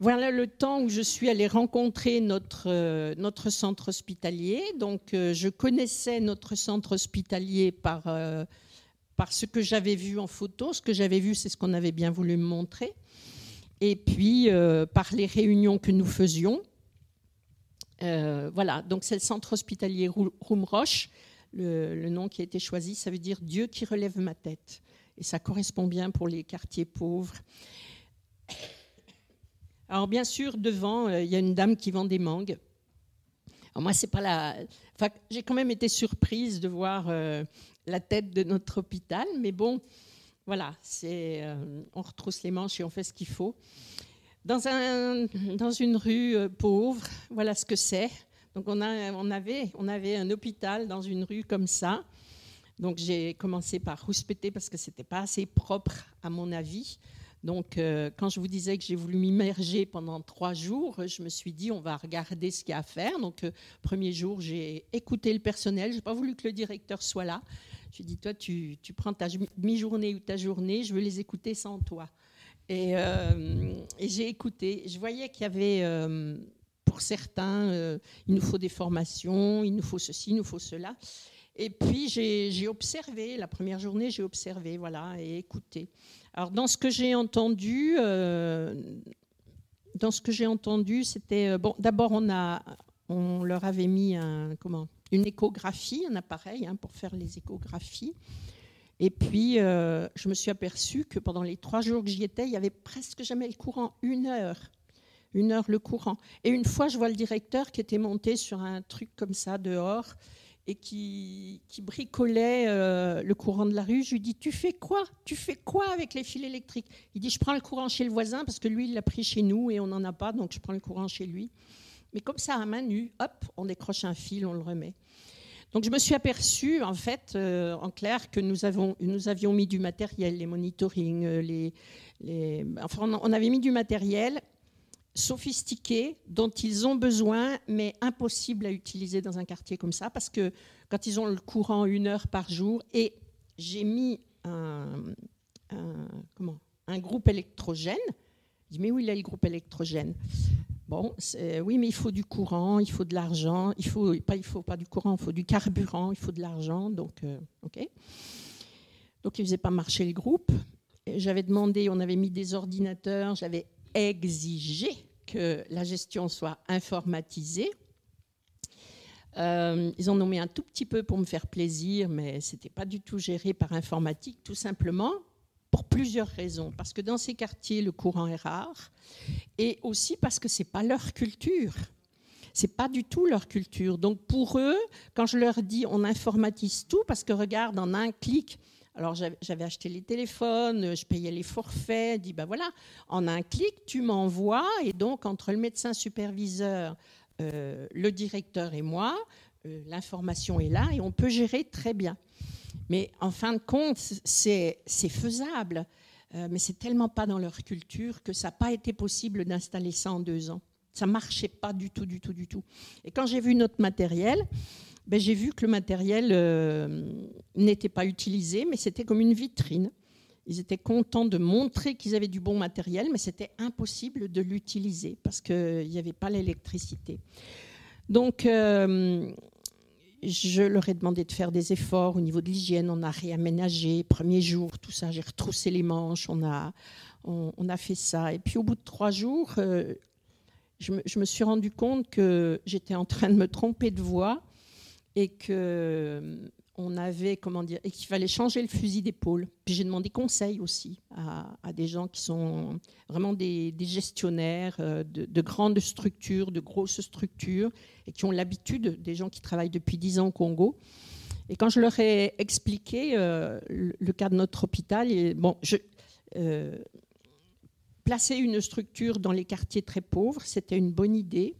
Voilà le temps où je suis allée rencontrer notre, euh, centre hospitalier. Donc, euh, je connaissais notre centre hospitalier par, euh, par ce que j'avais vu en photo. Ce que j'avais vu, c'est ce qu'on avait bien voulu me montrer. Et puis, par les réunions que nous faisions. voilà, donc c'est le centre hospitalier Roumroche. Le nom qui a été choisi, ça veut dire Dieu qui relève ma tête. Et ça correspond bien pour les quartiers pauvres. Alors bien sûr, devant, euh, il y a une dame qui vend des mangues. moi, c'est pas la. J'ai quand même été surprise de voir euh, la tête de notre hôpital, mais bon, voilà, c'est, euh, on retrousse les manches et on fait ce qu'il faut. Dans, un, dans une rue pauvre, voilà ce que c'est. Donc on, a, on, avait, on avait un hôpital dans une rue comme ça. Donc j'ai commencé par rouspéter parce que c'était pas assez propre à mon avis. Donc, euh, quand je vous disais que j'ai voulu m'immerger pendant trois jours, je me suis dit, on va regarder ce qu'il y a à faire. Donc, euh, premier jour, j'ai écouté le personnel. Je n'ai pas voulu que le directeur soit là. Je lui ai dit, toi, tu, prends ta mi-journée ou ta journée, je veux les écouter sans toi. Et, euh, et j'ai écouté. Je voyais qu'il y avait, pour certains, il nous faut des formations, il nous faut ceci, il nous faut cela. Et puis, j'ai observé, la première journée, j'ai observé, voilà, et écouté. Alors, dans ce que j'ai entendu, euh, dans ce que j'ai entendu, c'était euh, bon. D'abord, on a, on leur avait mis un, comment, une échographie, un appareil hein, pour faire les échographies. Et puis, euh, je me suis aperçue que pendant les trois jours que j'y étais, il y avait presque jamais le courant, une heure, une heure le courant. Et une fois, je vois le directeur qui était monté sur un truc comme ça dehors et qui, bricolait euh, le courant de la rue. Je lui dis Tu fais quoi? Tu fais quoi avec les fils électriques? Il dit Je prends le courant chez le voisin parce que lui, il l'a pris chez nous et on n'en a pas, donc je prends le courant chez lui. Mais comme ça, à main nue, hop, on décroche un fil, on le remet. Donc je me suis aperçue, en fait, euh, en clair, que nous, avons, nous avions mis du matériel, les monitoring, euh, les, les, enfin, on avait mis du matériel sophistiqués dont ils ont besoin, mais impossible à utiliser dans un quartier comme ça, parce que quand ils ont le courant une heure par jour, et j'ai mis un, comment, un groupe électrogène, je dis mais où il a le groupe électrogène? Bon, oui, mais il faut du courant, il faut de l'argent, il faut pas, il faut pas du courant, il faut du carburant, il faut de l'argent, donc euh, ok. Donc il faisait pas marcher le groupe. J'avais demandé, on avait mis des ordinateurs, j'avais exigé que la gestion soit informatisée. Euh, ils en ont mis un tout petit peu pour me faire plaisir, mais ce n'était pas du tout géré par informatique, tout simplement pour plusieurs raisons. Parce que dans ces quartiers, le courant est rare, et aussi parce que ce n'est pas leur culture. C'est pas du tout leur culture. Donc pour eux, quand je leur dis on informatise tout, parce que regarde, en un clic, alors j'avais acheté les téléphones, je payais les forfaits, dit ben voilà, en un clic tu m'envoies et donc entre le médecin superviseur, euh, le directeur et moi, euh, l'information est là et on peut gérer très bien. Mais en fin de compte, c'est faisable, euh, mais c'est tellement pas dans leur culture que ça n'a pas été possible d'installer ça en deux ans. Ça marchait pas du tout, du tout, du tout. Et quand j'ai vu notre matériel, ben, j'ai vu que le matériel n'était pas utilisé, mais c'était comme une vitrine. Ils étaient contents de montrer qu'ils avaient du bon matériel, mais c'était impossible de l'utiliser parce qu'il n'y avait pas l'électricité. Donc, euh, je leur ai demandé de faire des efforts au niveau de l'hygiène. On a réaménagé, premier jour, tout ça, j'ai retroussé les manches, on a, on, a fait ça. Et puis au bout de trois jours, euh, je, me, je, me, suis rendu compte que j'étais en train de me tromper de voix et que on avait, comment dire, et qu'il fallait changer le fusil d'épaule. Puis j'ai demandé conseil aussi à, des gens qui sont vraiment des, gestionnaires euh, de, grandes structures, de grosses structures, et qui ont l'habitude, des gens qui travaillent depuis 10 ans au Congo. Et quand je leur ai expliqué euh, le, cas de notre hôpital, bon, euh, placer une structure dans les quartiers très pauvres, c'était une bonne idée.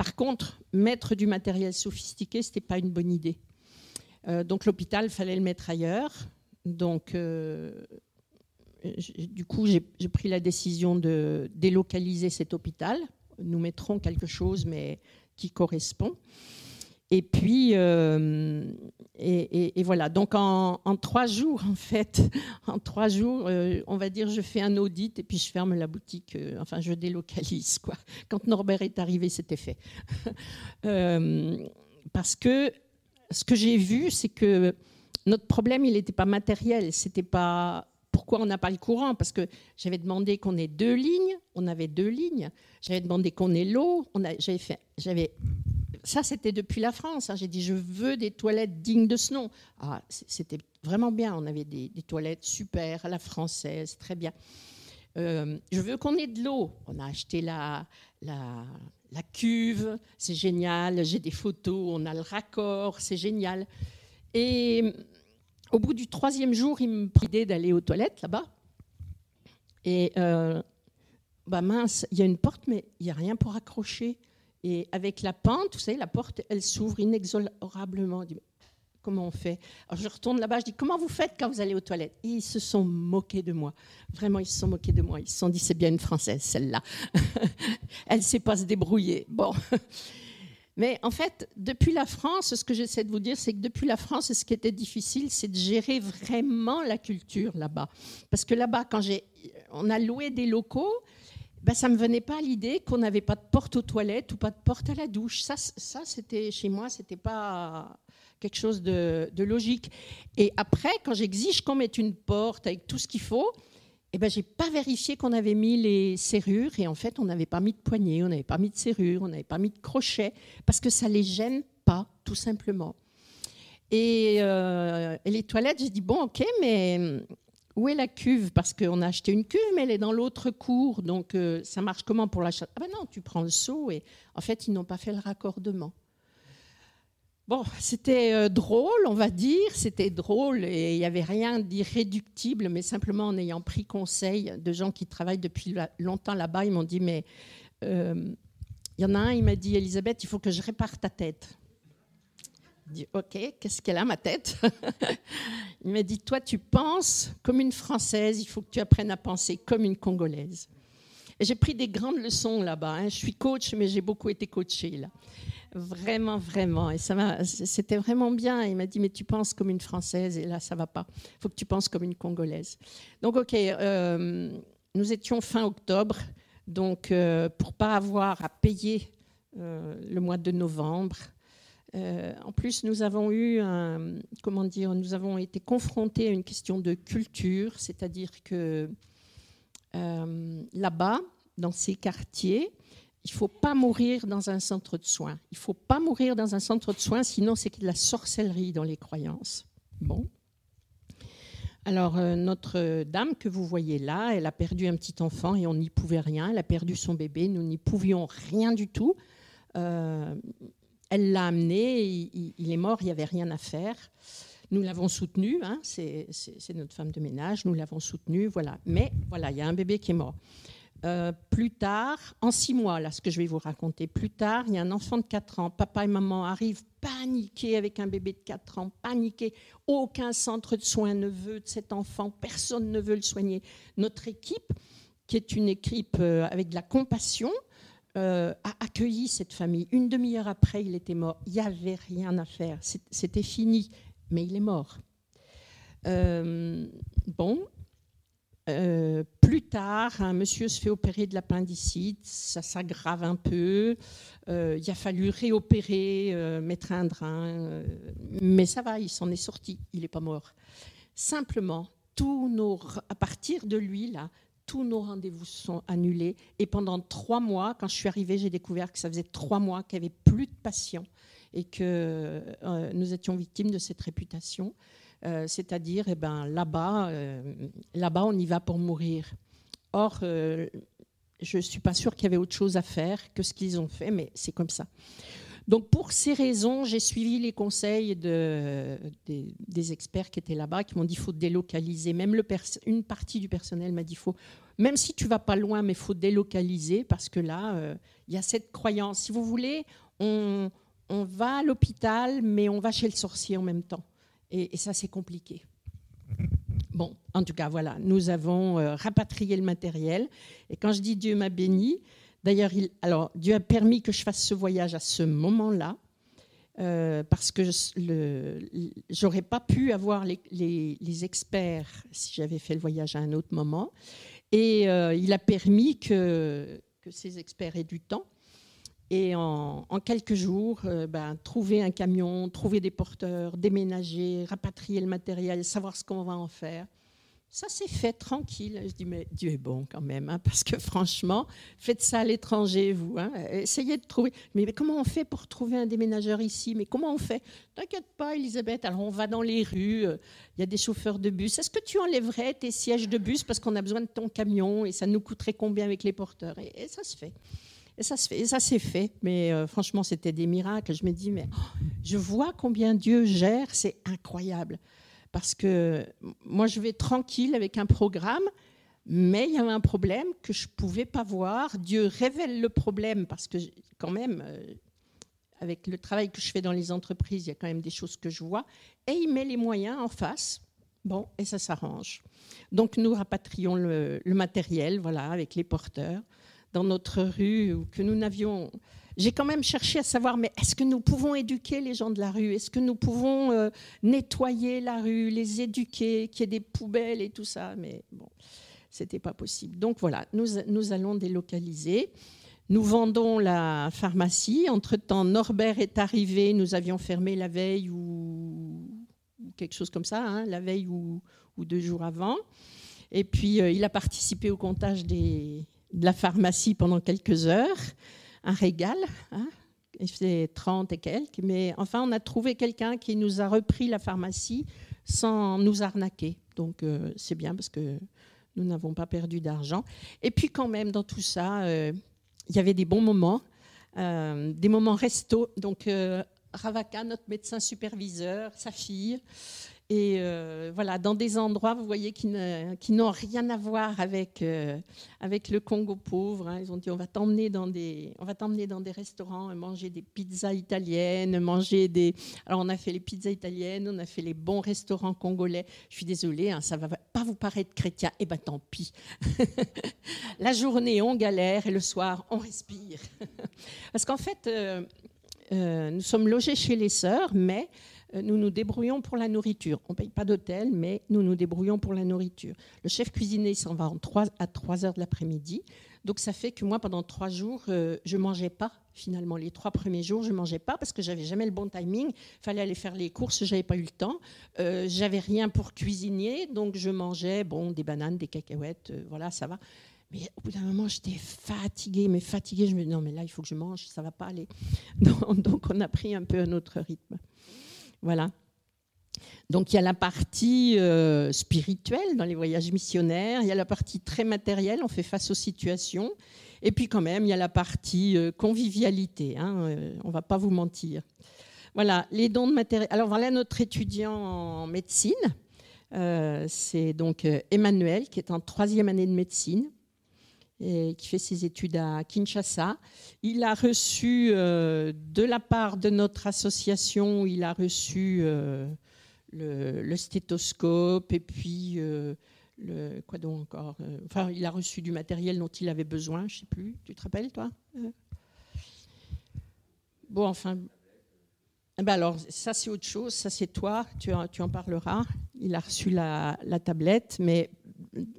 Par contre, mettre du matériel sophistiqué, ce n'était pas une bonne idée. Euh, donc l'hôpital, il fallait le mettre ailleurs. Donc, euh, du coup, j'ai pris la décision de délocaliser cet hôpital. Nous mettrons quelque chose, mais qui correspond. Et puis, euh, et, voilà. Donc, en, trois jours, en fait, en trois jours, on va dire, je fais un audit et puis je ferme la boutique. enfin, je délocalise, quoi. Quand Norbert est arrivé, c'était fait. parce que ce que j'ai vu, c'est que notre problème, il n'était pas matériel, c'était pas pourquoi on n'a pas le courant Parce que j'avais demandé qu'on ait deux lignes, on avait deux lignes. J'avais demandé qu'on ait l'eau. J'avais ça, c'était depuis la France. Hein. J'ai dit, je veux des toilettes dignes de ce nom. Ah, c'était vraiment bien. On avait des, toilettes super la française, très bien. Euh, je veux qu'on ait de l'eau. On a acheté la, cuve, c'est génial, j'ai des photos, on a le raccord, c'est génial. Et au bout du troisième jour, il me prit d'aller aux toilettes là-bas. Et euh, bah mince, il y a une porte, mais il n'y a rien pour accrocher. Et avec la pente, vous savez, la porte, elle s'ouvre inexorablement comment on fait? Alors je retourne là-bas, je dis comment vous faites quand vous allez aux toilettes? Et ils se sont moqués de moi. Vraiment, ils se sont moqués de moi. Ils se sont dit c'est bien une française celle-là. Elle ne sait pas se débrouiller. Bon. Mais en fait, depuis la France, ce que j'essaie de vous dire, c'est que depuis la France, ce qui était difficile, c'est de gérer vraiment la culture là-bas. Parce que là-bas, quand j'ai, on a loué des locaux, ben, ça ne me venait pas à l'idée qu'on n'avait pas de porte aux toilettes ou pas de porte à la douche. Ça, ça c'était chez moi, c'était pas quelque chose de, logique. Et après, quand j'exige qu'on mette une porte avec tout ce qu'il faut, eh ben, je n'ai pas vérifié qu'on avait mis les serrures et en fait, on n'avait pas mis de poignée, on n'avait pas mis de serrure, on n'avait pas mis de crochet parce que ça ne les gêne pas, tout simplement. Et, euh, les toilettes, j'ai dit, bon, ok, mais où est la cuve? Parce qu'on a acheté une cuve, mais elle est dans l'autre cour, donc euh, ça marche comment pour l'achat? Ah ben non, tu prends le seau et en fait, ils n'ont pas fait le raccordement. Bon, c'était euh, drôle, on va dire, c'était drôle et il n'y avait rien d'irréductible, mais simplement en ayant pris conseil de gens qui travaillent depuis longtemps là-bas, ils m'ont dit, mais euh, il y en a un, il m'a dit, Elisabeth, il faut que je répare ta tête. Dit, ok, qu'est-ce qu'elle a, ma tête? Il m'a dit, toi, tu penses comme une Française, il faut que tu apprennes à penser comme une Congolaise. Et j'ai pris des grandes leçons là-bas. Hein. Je suis coach, mais j'ai beaucoup été coachée là. Vraiment, vraiment. Et ça c'était vraiment bien. Il m'a dit, mais tu penses comme une Française, et là, ça va pas. Il faut que tu penses comme une Congolaise. Donc, OK, euh, nous étions fin octobre. Donc, euh, pour pas avoir à payer euh, le mois de novembre, en plus, nous avons eu, comment dire, nous avons été confrontés à une question de culture, c'est-à-dire que là-bas, dans ces quartiers, il ne faut pas mourir dans un centre de soins. Il ne faut pas mourir dans un centre de soins, sinon c'est de la sorcellerie dans les croyances. Bon. Alors, euh, notre dame que vous voyez là, elle a perdu un petit enfant et on n'y pouvait rien. Elle a perdu son bébé, nous n'y pouvions rien du tout. Euh, elle l'a amené, il, est mort, il n'y avait rien à faire. Nous l'avons soutenu, hein, c'est notre femme de ménage, nous l'avons soutenu, voilà. Mais voilà, il y a un bébé qui est mort. Euh, plus tard, en six mois, là, ce que je vais vous raconter, plus tard, il y a un enfant de 4 ans, papa et maman arrivent paniqués avec un bébé de 4 ans, paniqués, aucun centre de soins ne veut de cet enfant, personne ne veut le soigner. Notre équipe, qui est une équipe euh, avec de la compassion, a accueilli cette famille. Une demi-heure après, il était mort. Il n'y avait rien à faire. C'était fini. Mais il est mort. bon, euh, plus tard, un monsieur se fait opérer de l'appendicite, ça s'aggrave un peu. Euh, il a fallu réopérer, euh, mettre un drain, mais ça va, il s'en est sorti, il n'est pas mort. Simplement, tous nos, à partir de lui, là, tous nos rendez-vous sont annulés. Et pendant trois mois, quand je suis arrivée, j'ai découvert que ça faisait trois mois qu'il n'y avait plus de patients et que nous étions victimes de cette réputation. Euh, c'est-à-dire eh ben, là-bas, euh, là-bas, on y va pour mourir. Or, euh, je ne suis pas sûre qu'il y avait autre chose à faire que ce qu'ils ont fait, mais c'est comme ça. Donc, pour ces raisons, j'ai suivi les conseils de, des, experts qui étaient là-bas, qui m'ont dit qu'il faut délocaliser. Même le une partie du personnel m'a dit faut, même si tu vas pas loin, mais il faut délocaliser parce que là, il y a cette croyance. Si vous voulez, on, on va à l'hôpital, mais on va chez le sorcier en même temps. Et, ça, c'est compliqué. Bon, en tout cas, voilà, nous avons euh, rapatrié le matériel. Et quand je dis Dieu m'a béni, d'ailleurs, alors Dieu a permis que je fasse ce voyage à ce moment-là, euh, parce que je n'aurais pas pu avoir les, experts si j'avais fait le voyage à un autre moment. Et euh, il a permis que, que ces experts aient du temps. Et en, quelques jours, euh, ben, trouver un camion, trouver des porteurs, déménager, rapatrier le matériel, savoir ce qu'on va en faire. Ça s'est fait tranquille. Je dis, mais Dieu est bon quand même, hein, parce que franchement, faites ça à l'étranger, vous. Hein, essayez de trouver. Mais, comment on fait pour trouver un déménageur ici? Mais comment on fait? T'inquiète pas, Elisabeth. Alors, on va dans les rues. Euh, il y a des chauffeurs de bus. Est-ce que tu enlèverais tes sièges de bus parce qu'on a besoin de ton camion et ça nous coûterait combien avec les porteurs? Et ça se fait. Et ça, ça s'est fait. Mais euh, franchement, c'était des miracles. Je me dis, mais oh, je vois combien Dieu gère, c'est incroyable. Parce que moi, je vais tranquille avec un programme, mais il y avait un problème que je ne pouvais pas voir. Dieu révèle le problème parce que, quand même, euh, avec le travail que je fais dans les entreprises, il y a quand même des choses que je vois. Et il met les moyens en face. Bon, et ça s'arrange. Donc, nous rapatrions le, le matériel, voilà, avec les porteurs dans notre rue que nous n'avions. J'ai quand même cherché à savoir, mais est-ce que nous pouvons éduquer les gens de la rue? Est-ce que nous pouvons euh, nettoyer la rue, les éduquer, qu'il y ait des poubelles et tout ça? Mais bon, c'était pas possible. Donc voilà, nous, nous allons délocaliser. Nous vendons la pharmacie. Entre-temps, Norbert est arrivé. Nous avions fermé la veille ou, quelque chose comme ça, hein, la veille ou, deux jours avant. Et puis, euh, il a participé au comptage de la pharmacie pendant quelques heures, un régal. Hein. il faisait 30 et quelques, mais enfin, on a trouvé quelqu'un qui nous a repris la pharmacie sans nous arnaquer. Donc, euh, c'est bien parce que nous n'avons pas perdu d'argent. Et puis, quand même, dans tout ça, euh, il y avait des bons moments, euh, des moments resto. Donc, Ravaka, notre médecin superviseur, sa fille, et euh, voilà, dans des endroits, vous voyez, qui, n'ont rien à voir avec, euh, avec le Congo pauvre. Hein. Ils ont dit on va t'emmener dans des, on va dans des restaurants, manger des pizzas italiennes, manger des. Alors on a fait les pizzas italiennes, on a fait les bons restaurants congolais. Je suis désolée, hein, ça va pas vous paraître chrétien. Eh ben tant pis. La journée on galère et le soir on respire. Parce qu'en fait, euh, nous sommes logés chez les sœurs, mais nous nous débrouillons pour la nourriture. On ne paye pas d'hôtel, mais nous nous débrouillons pour la nourriture. Le chef cuisinier s'en va en 3, à 3 heures de l'après-midi. Donc ça fait que moi, pendant trois jours, euh, je mangeais pas finalement. Les trois premiers jours, je ne mangeais pas parce que j'avais jamais le bon timing. Fallait aller faire les courses, je n'avais pas eu le temps. Euh, j'avais rien pour cuisiner, donc je mangeais bon, des bananes, des cacahuètes, euh, voilà, ça va. Mais au bout d'un moment, j'étais fatiguée, mais fatiguée. Je me dis non, mais là, il faut que je mange, ça va pas aller. donc on a pris un peu un autre rythme. Voilà. Donc il y a la partie euh, spirituelle dans les voyages missionnaires, il y a la partie très matérielle, on fait face aux situations, et puis quand même il y a la partie euh, convivialité, hein, euh, on ne va pas vous mentir. Voilà, les dons de matériel. Alors voilà notre étudiant en médecine, c'est donc Emmanuel qui est en troisième année de médecine qui fait ses études à Kinshasa. Il a reçu euh, de la part de notre association, il a reçu euh, le, stéthoscope et puis euh, le, quoi donc encore Enfin, il a reçu du matériel dont il avait besoin, je ne sais plus. Tu te rappelles, toi Bon, enfin. Eh ben alors, ça, c'est autre chose. Ça, c'est toi. Tu, en parleras. Il a reçu la tablette, mais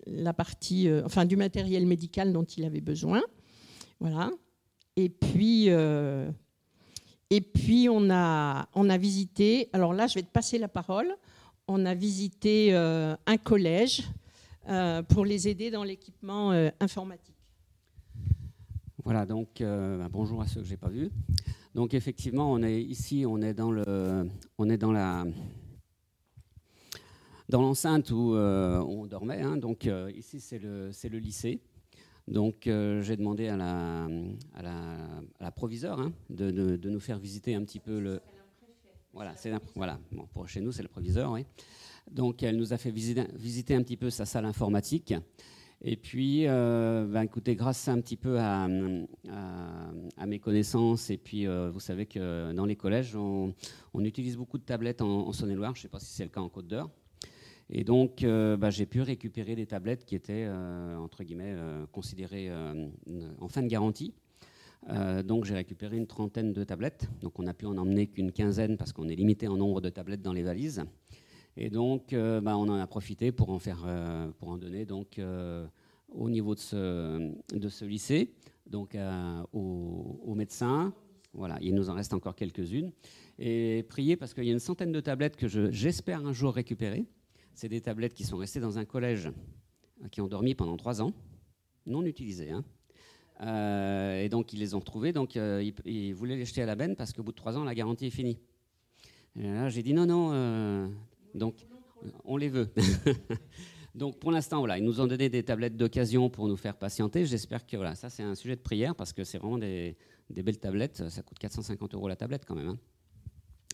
la partie, enfin, du matériel médical dont il avait besoin. Voilà. Et puis, euh, et puis on, a, on a visité, alors là je vais te passer la parole, on a visité euh, un collège euh, pour les aider dans l'équipement informatique. Voilà, donc bah, bonjour à ceux que je n'ai pas vus. Donc effectivement, on est ici, on est dans, le, on est dans la dans l'enceinte où on dormait. Hein. donc ici, c'est le, le lycée. Donc euh, j'ai demandé à la, à la, proviseure hein, de, de, nous faire visiter un petit peu le... Voilà, c'est voilà. pour chez nous c'est le proviseur, oui. Donc elle nous a fait visiter, visiter un petit peu sa salle informatique. Et puis, euh, ben, écoutez, grâce un petit peu à, à, mes connaissances, et puis euh, vous savez que dans les collèges, on, utilise beaucoup de tablettes en, en Saône-et-Loire. Je ne sais pas si c'est le cas en Côte d'Or. Et donc, euh, bah, j'ai pu récupérer des tablettes qui étaient, euh, entre guillemets, euh, considérées en fin de garantie. donc, j'ai récupéré une trentaine de tablettes. Donc, on n'a pu en emmener qu'une quinzaine parce qu'on est limité en nombre de tablettes dans les valises. Et donc, bah, on en a profité pour en, faire, pour en donner donc, au niveau de ce, lycée, donc aux, médecins. Voilà, il nous en reste encore quelques-unes. Et prier parce qu'il y a une centaine de tablettes que j'espère un jour récupérer. C'est des tablettes qui sont restées dans un collège, euh, qui ont dormi pendant trois ans, non utilisées. Hein. Euh, et donc, ils les ont retrouvées. Donc, euh, ils, voulaient les jeter à la benne parce qu'au bout de trois ans, la garantie est finie. Et là, j'ai dit non, non. donc, on les veut. donc, pour l'instant, voilà, ils nous ont donné des tablettes d'occasion pour nous faire patienter. J'espère que voilà, ça, c'est un sujet de prière parce que c'est vraiment des, belles tablettes. Ça coûte 450 euros la tablette quand même. Hein.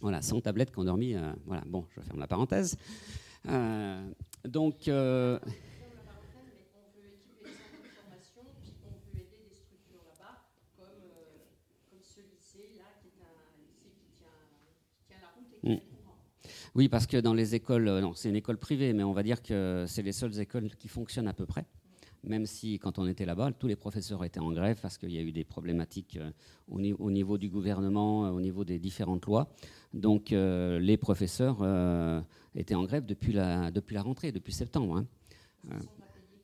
Voilà, 100 tablettes qui ont dormi. voilà, bon, je ferme la parenthèse. Euh, donc. Euh, Oui, parce que dans les écoles, euh, non, c'est une école privée, mais on va dire que c'est les seules écoles qui fonctionnent à peu près. Même si, quand on était là-bas, tous les professeurs étaient en grève parce qu'il y a eu des problématiques au, niveau du gouvernement, au niveau des différentes lois. Donc, les professeurs étaient en grève depuis la, depuis la rentrée, depuis septembre. Hein. Euh,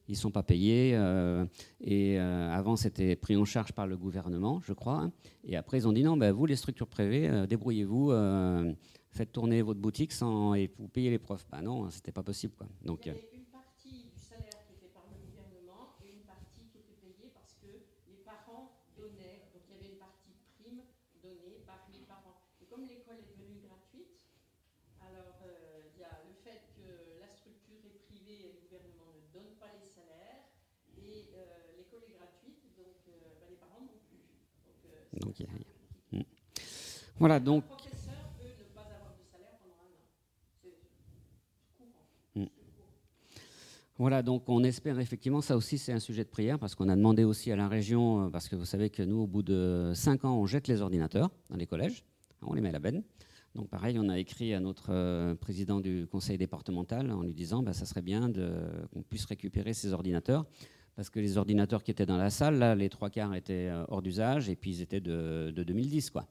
ils ne sont pas payés. Euh, et euh, avant, c'était pris en charge par le gouvernement, je crois. Hein. Et après, ils ont dit non, ben, vous, les structures privées, débrouillez-vous, faites tourner votre boutique sans, et vous payez les profs. Ben non, c'était pas possible. Quoi. Donc, Voilà, donc. Voilà, donc on espère effectivement, ça aussi c'est un sujet de prière, parce qu'on a demandé aussi à la région, euh, parce que vous savez que nous, au bout de 5 ans, on jette les ordinateurs dans les collèges, on les met à la benne. Donc pareil, on a écrit à notre euh, président du conseil départemental en lui disant, bah, ça serait bien qu'on puisse récupérer ces ordinateurs, parce que les ordinateurs qui étaient dans la salle, là, les trois quarts étaient euh, hors d'usage, et puis ils étaient de, de 2010, quoi.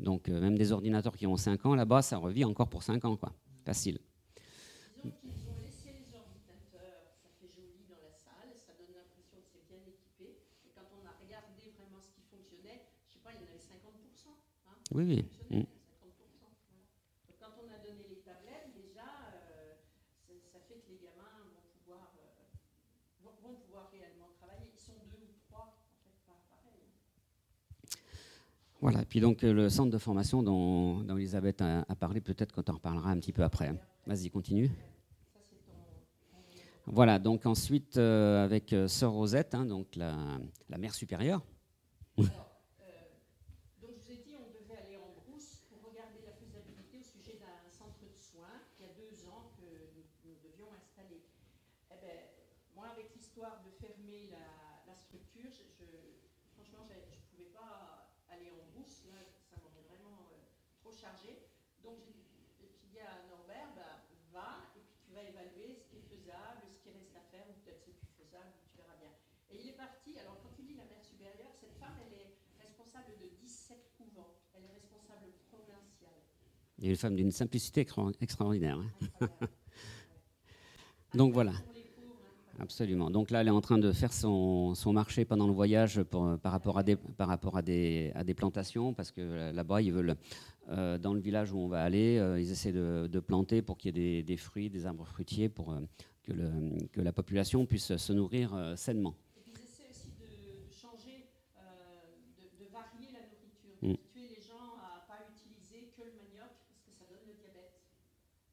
Donc euh, même des ordinateurs qui ont 5 ans, là-bas, ça revit encore pour 5 ans, quoi. Facile. Disons qu'ils ont laissé les ordinateurs, ça fait joli dans la salle, ça donne l'impression que c'est bien équipé. Et quand on a regardé vraiment ce qui fonctionnait, je ne sais pas, il y en avait 50%. Hein, oui, oui. Mm. Donc, quand on a donné les tablettes, déjà, euh, ça fait que les gamins vont pouvoir, euh, vont pouvoir réellement travailler. Ils sont deux ou trois, en fait, pas pareil. Voilà, et puis donc euh, le centre de formation dont, Elisabeth a, parlé, peut-être qu'on en reparlera un petit peu après. Vas-y, continue. Voilà, donc ensuite euh, avec euh, Sœur Rosette, hein, donc la, la, mère supérieure. Alors, donc je vous ai dit, on devait aller en brousse pour regarder la faisabilité au sujet d'un centre de soins il y a deux ans que nous, devions installer. Eh ben, moi, avec l'histoire de fermer la, la structure, je, je, franchement, je ne pouvais pas aller en brousse, là, ça m'en est vraiment euh, trop chargé. Donc, j'ai dit à Norbert, bah, va, et puis tu vas évaluer ce qui est faisable, ce qui reste à femme, elle est responsable de 17 couvents. Elle est responsable provinciale. Et une femme d'une simplicité extraordinaire. Hein. Donc voilà. Absolument. Donc là, elle est en train de faire son, marché pendant le voyage par, rapport, à des, plantations, parce que là-bas, ils veulent, euh, dans le village où on va aller, euh, ils essaient de, planter pour qu'il y ait des, fruits, des arbres fruitiers, pour euh, que, la population puisse se nourrir sainement. Et ils essaient aussi de, changer, de, varier la nourriture, mm. habituer les gens à ne pas utiliser que le manioc, parce que ça donne le diabète.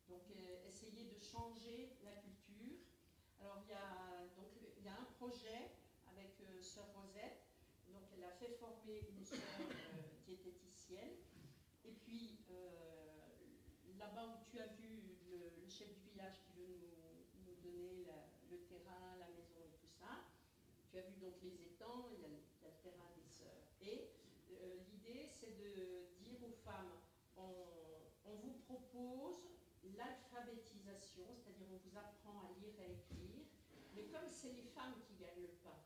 Donc, essayer de changer la culture. Alors, il y a, donc, il y a un projet avec Sœur Rosette, donc elle a fait former une sœur diététicienne là-bas où tu as vu le, chef du village qui veut nous, donner le terrain, la maison et tout ça, tu as vu donc les étangs, il y a, le terrain des sœurs. Et euh, l'idée, c'est de dire aux femmes, on, vous l'alphabétisation, c'est-à-dire on vous apprend à lire et à écrire, mais comme c'est les femmes qui gagnent le pain,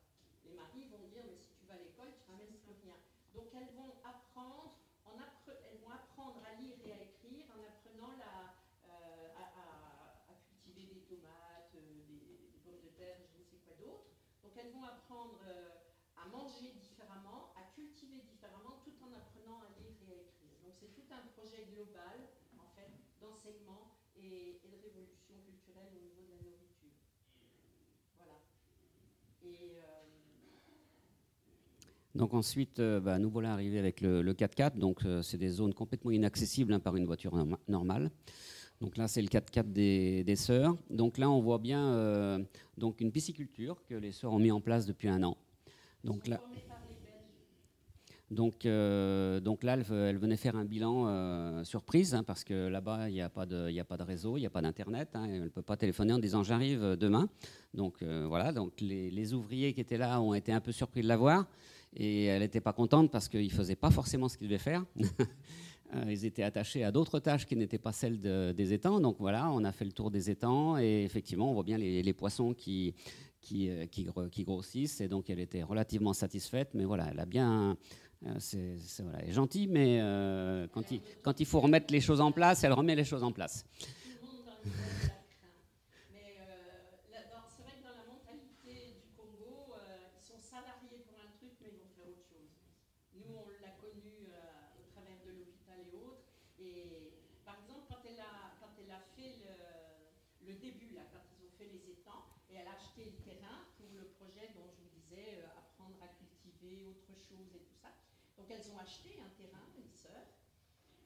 les maris vont dire, mais si tu vas à l'école, tu ramènes plus rien. Donc elles vont apprendre elles vont apprendre à lire et à écrire en apprenant euh, à, cultiver des tomates, euh, des, pommes de terre, je ne sais quoi d'autre. Donc elles vont apprendre euh, à manger différemment, à cultiver différemment, tout en apprenant à lire et à écrire. Donc c'est tout un projet global, en d'enseignement et, de révolution culturelle au niveau de la nourriture. Voilà. Et donc ensuite, euh, bah, nous voilà arrivés avec le, 4x4. Donc euh, c'est des zones complètement inaccessibles hein, par une voiture normale. Donc là, c'est le 4x4 des, sœurs. Donc là, on voit bien euh, donc une pisciculture que les sœurs ont mis en place depuis un an. Donc là, donc, donc là, elle, venait faire un bilan surprise, hein, parce que là-bas, il n'y a, pas de, a pas de réseau, il n'y a pas d'Internet. Hein, elle ne peut pas téléphoner en disant j'arrive demain. Donc voilà, donc les, ouvriers qui étaient là ont été un peu surpris de la voir. Et elle n'était pas contente parce qu'ils ne faisaient pas forcément ce qu'ils devaient faire. Euh, ils étaient attachés à d'autres tâches qui n'étaient pas celles des étangs. Donc voilà, on a fait le tour des étangs et effectivement, on voit bien les, poissons euh, qui, qui, grossissent. Et donc elle était relativement satisfaite. Mais voilà, elle a bien. Euh, c'est voilà, elle est gentille, mais il, quand il faut remettre les choses en place, elle remet les choses en place. Donc elles ont acheté un terrain, les sœurs,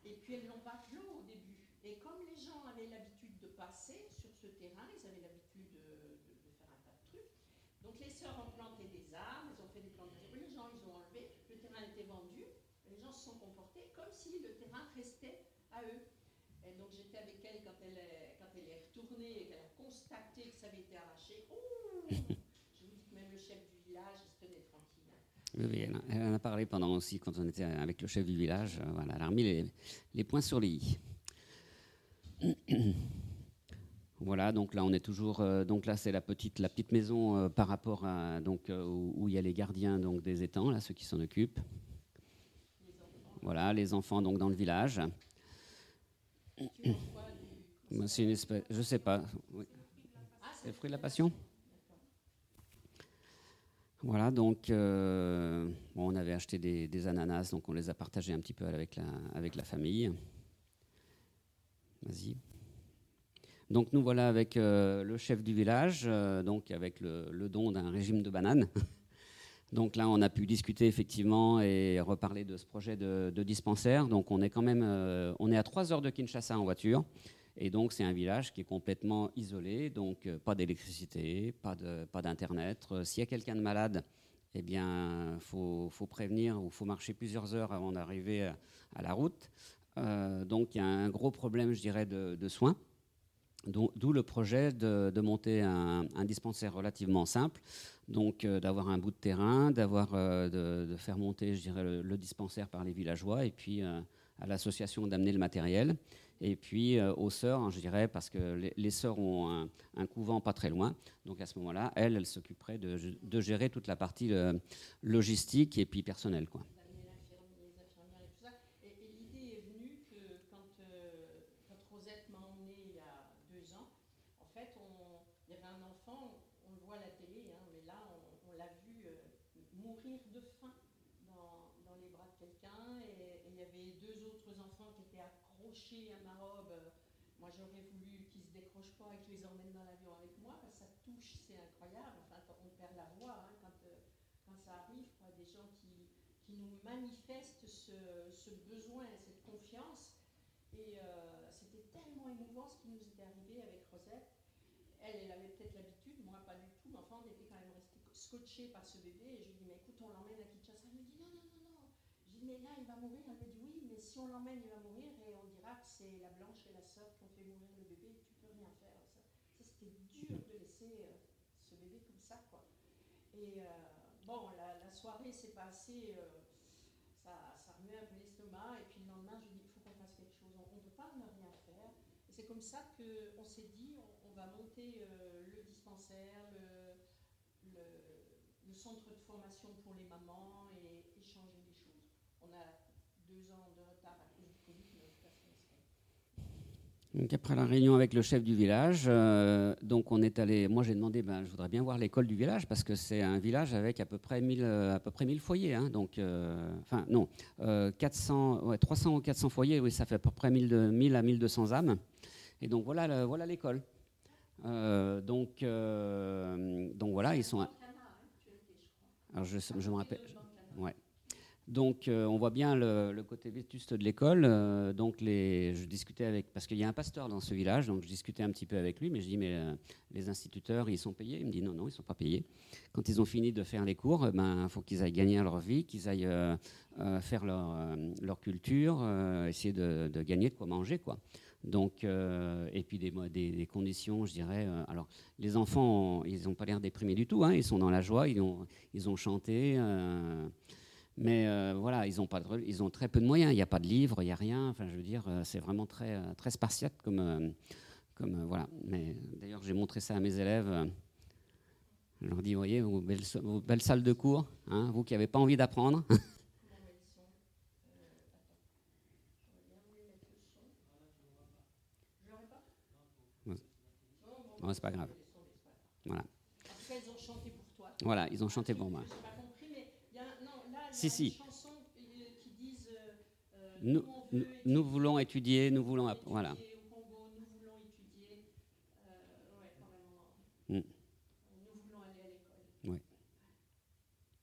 et puis elles l'ont bâclé au début. Et comme les gens avaient l'habitude de passer sur ce terrain, ils avaient l'habitude de, faire un tas de trucs. Donc les sœurs ont planté des arbres, elles ont fait des plantations. Les gens, ils ont enlevé, le terrain était vendu. Les gens se sont comportés comme si le terrain restait à eux. Et donc j'étais avec elle quand elle est, retournée et qu'elle a constaté que ça avait été arraché. je vous dis que même le chef du village, il se tenait tranquille. Oui, elle, en a parlé pendant aussi quand on était avec le chef du village. Euh, voilà, elle a remis les, points sur les i. Voilà, donc là on est toujours. Euh, donc là c'est la petite, la petite maison euh, par rapport à donc où, il y a les gardiens donc des étangs, là ceux qui s'en occupent. Voilà, les enfants donc dans le village. C'est une espèce, je sais pas. C'est le fruit de la passion? Voilà, donc euh, on avait acheté des, ananas, donc on les a partagés un petit peu avec la, famille. Vas-y. Donc nous voilà avec euh, le chef du village, euh, donc avec le, don d'un régime de bananes. donc là, on a pu discuter effectivement et reparler de ce projet de, de dispensaire. Donc on est quand même, on est à 3 heures de Kinshasa en voiture. Et donc, c'est un village qui est complètement isolé, donc euh, pas d'électricité, pas d'Internet. Euh, S'il y a quelqu'un de malade, eh bien, il faut, prévenir ou faut marcher plusieurs heures avant d'arriver à, la route. Euh, donc, il y a un gros problème, je dirais, de, soins. D'où le projet de, monter un, dispensaire relativement simple, donc d'avoir un bout de terrain, de, faire monter, je dirais, le, dispensaire par les villageois, et puis à l'association d'amener le matériel. Et puis aux sœurs, hein, je dirais, parce que les, sœurs ont un, couvent pas très loin. Donc à ce moment-là, elle, elle s'occuperait de, gérer toute la partie logistique et puis personnelle. Quoi. à ma robe. Moi, j'aurais voulu qu'ils se décrochent pas et que je les emmène dans l'avion avec moi, parce que ça touche, c'est incroyable. Enfin, on perd la voix hein, quand, euh, quand, ça arrive, quoi. des gens qui, qui nous manifestent ce, besoin, cette confiance. Et euh, c'était tellement émouvant ce qui nous était arrivé avec Rosette. Elle, elle avait peut-être l'habitude, moi pas du tout, mais enfin, on était quand même restés scotchés par ce bébé. Et je lui dis, mais écoute, on l'emmène à Kinshasa. Elle me dit, non, non, non, non. Je dis, mais là, il va mourir. Elle me dit, oui, mais si on l'emmène, il va mourir. Et on dira que c'est la blanche et la sœur qui ont fait mourir le bébé. Rien faire. Ça, c'était dur de laisser euh, ce bébé comme ça, quoi. Et euh, bon, la, soirée s'est passée. Euh, ça, ça remet un peu l'estomac. Et puis le lendemain, je dis, il faut qu'on fasse quelque chose. On ne peut pas ne rien faire. Et c'est comme ça qu'on s'est dit, on, va monter le dispensaire, le centre de formation pour les mamans et échanger des choses. On a deux ans de retard à cause du Covid, mais donc après la réunion avec le chef du village, euh, donc on est allé. Moi j'ai demandé, ben, je voudrais bien voir l'école du village parce que c'est un village avec à peu près 1000, euh, à peu près 1000 foyers. Hein, donc, euh, enfin non, 400, ouais, 300 ou 400 foyers, oui, ça fait à peu près 1000, 1000 à 1200 âmes. Et donc voilà, voilà l'école. donc, donc voilà, ils sont. Alors je, je me rappelle. Ouais. Donc, euh, on voit bien le, côté vétuste de l'école. Euh, donc, je discutais avec, parce qu'il y a un pasteur dans ce village, donc je discutais un petit peu avec lui, mais je dis, mais euh, les instituteurs, ils sont payés? Il me dit, non, non, ils ne sont pas payés. Quand ils ont fini de faire les cours, il ben, faut qu'ils aillent gagner leur vie, qu'ils aillent faire leur, leur culture, essayer de, gagner de quoi manger, quoi. Donc, et puis des, des, conditions, je dirais. alors, les enfants, ils n'ont pas l'air déprimés du tout. Hein, ils sont dans la joie. Ils ont, ils ont chanté. Mais euh, voilà, ils ont, pas ils ont très peu de moyens. Il n'y a pas de livres, il n'y a rien. Enfin, je veux dire, euh, c'est vraiment très, euh, très spartiate comme, comme voilà. Mais d'ailleurs, j'ai montré ça à mes élèves. Je leur dis, voyez, vos belles, vos belles salles de cours, hein, vous qui n'avez pas envie d'apprendre. Non, c'est pas grave. Voilà. Voilà, ils ont chanté pour moi. Si, si. Nous, nous, nous, voulons étudier, nous voulons. Voilà. Mm. Nous voulons aller à l'école. Oui.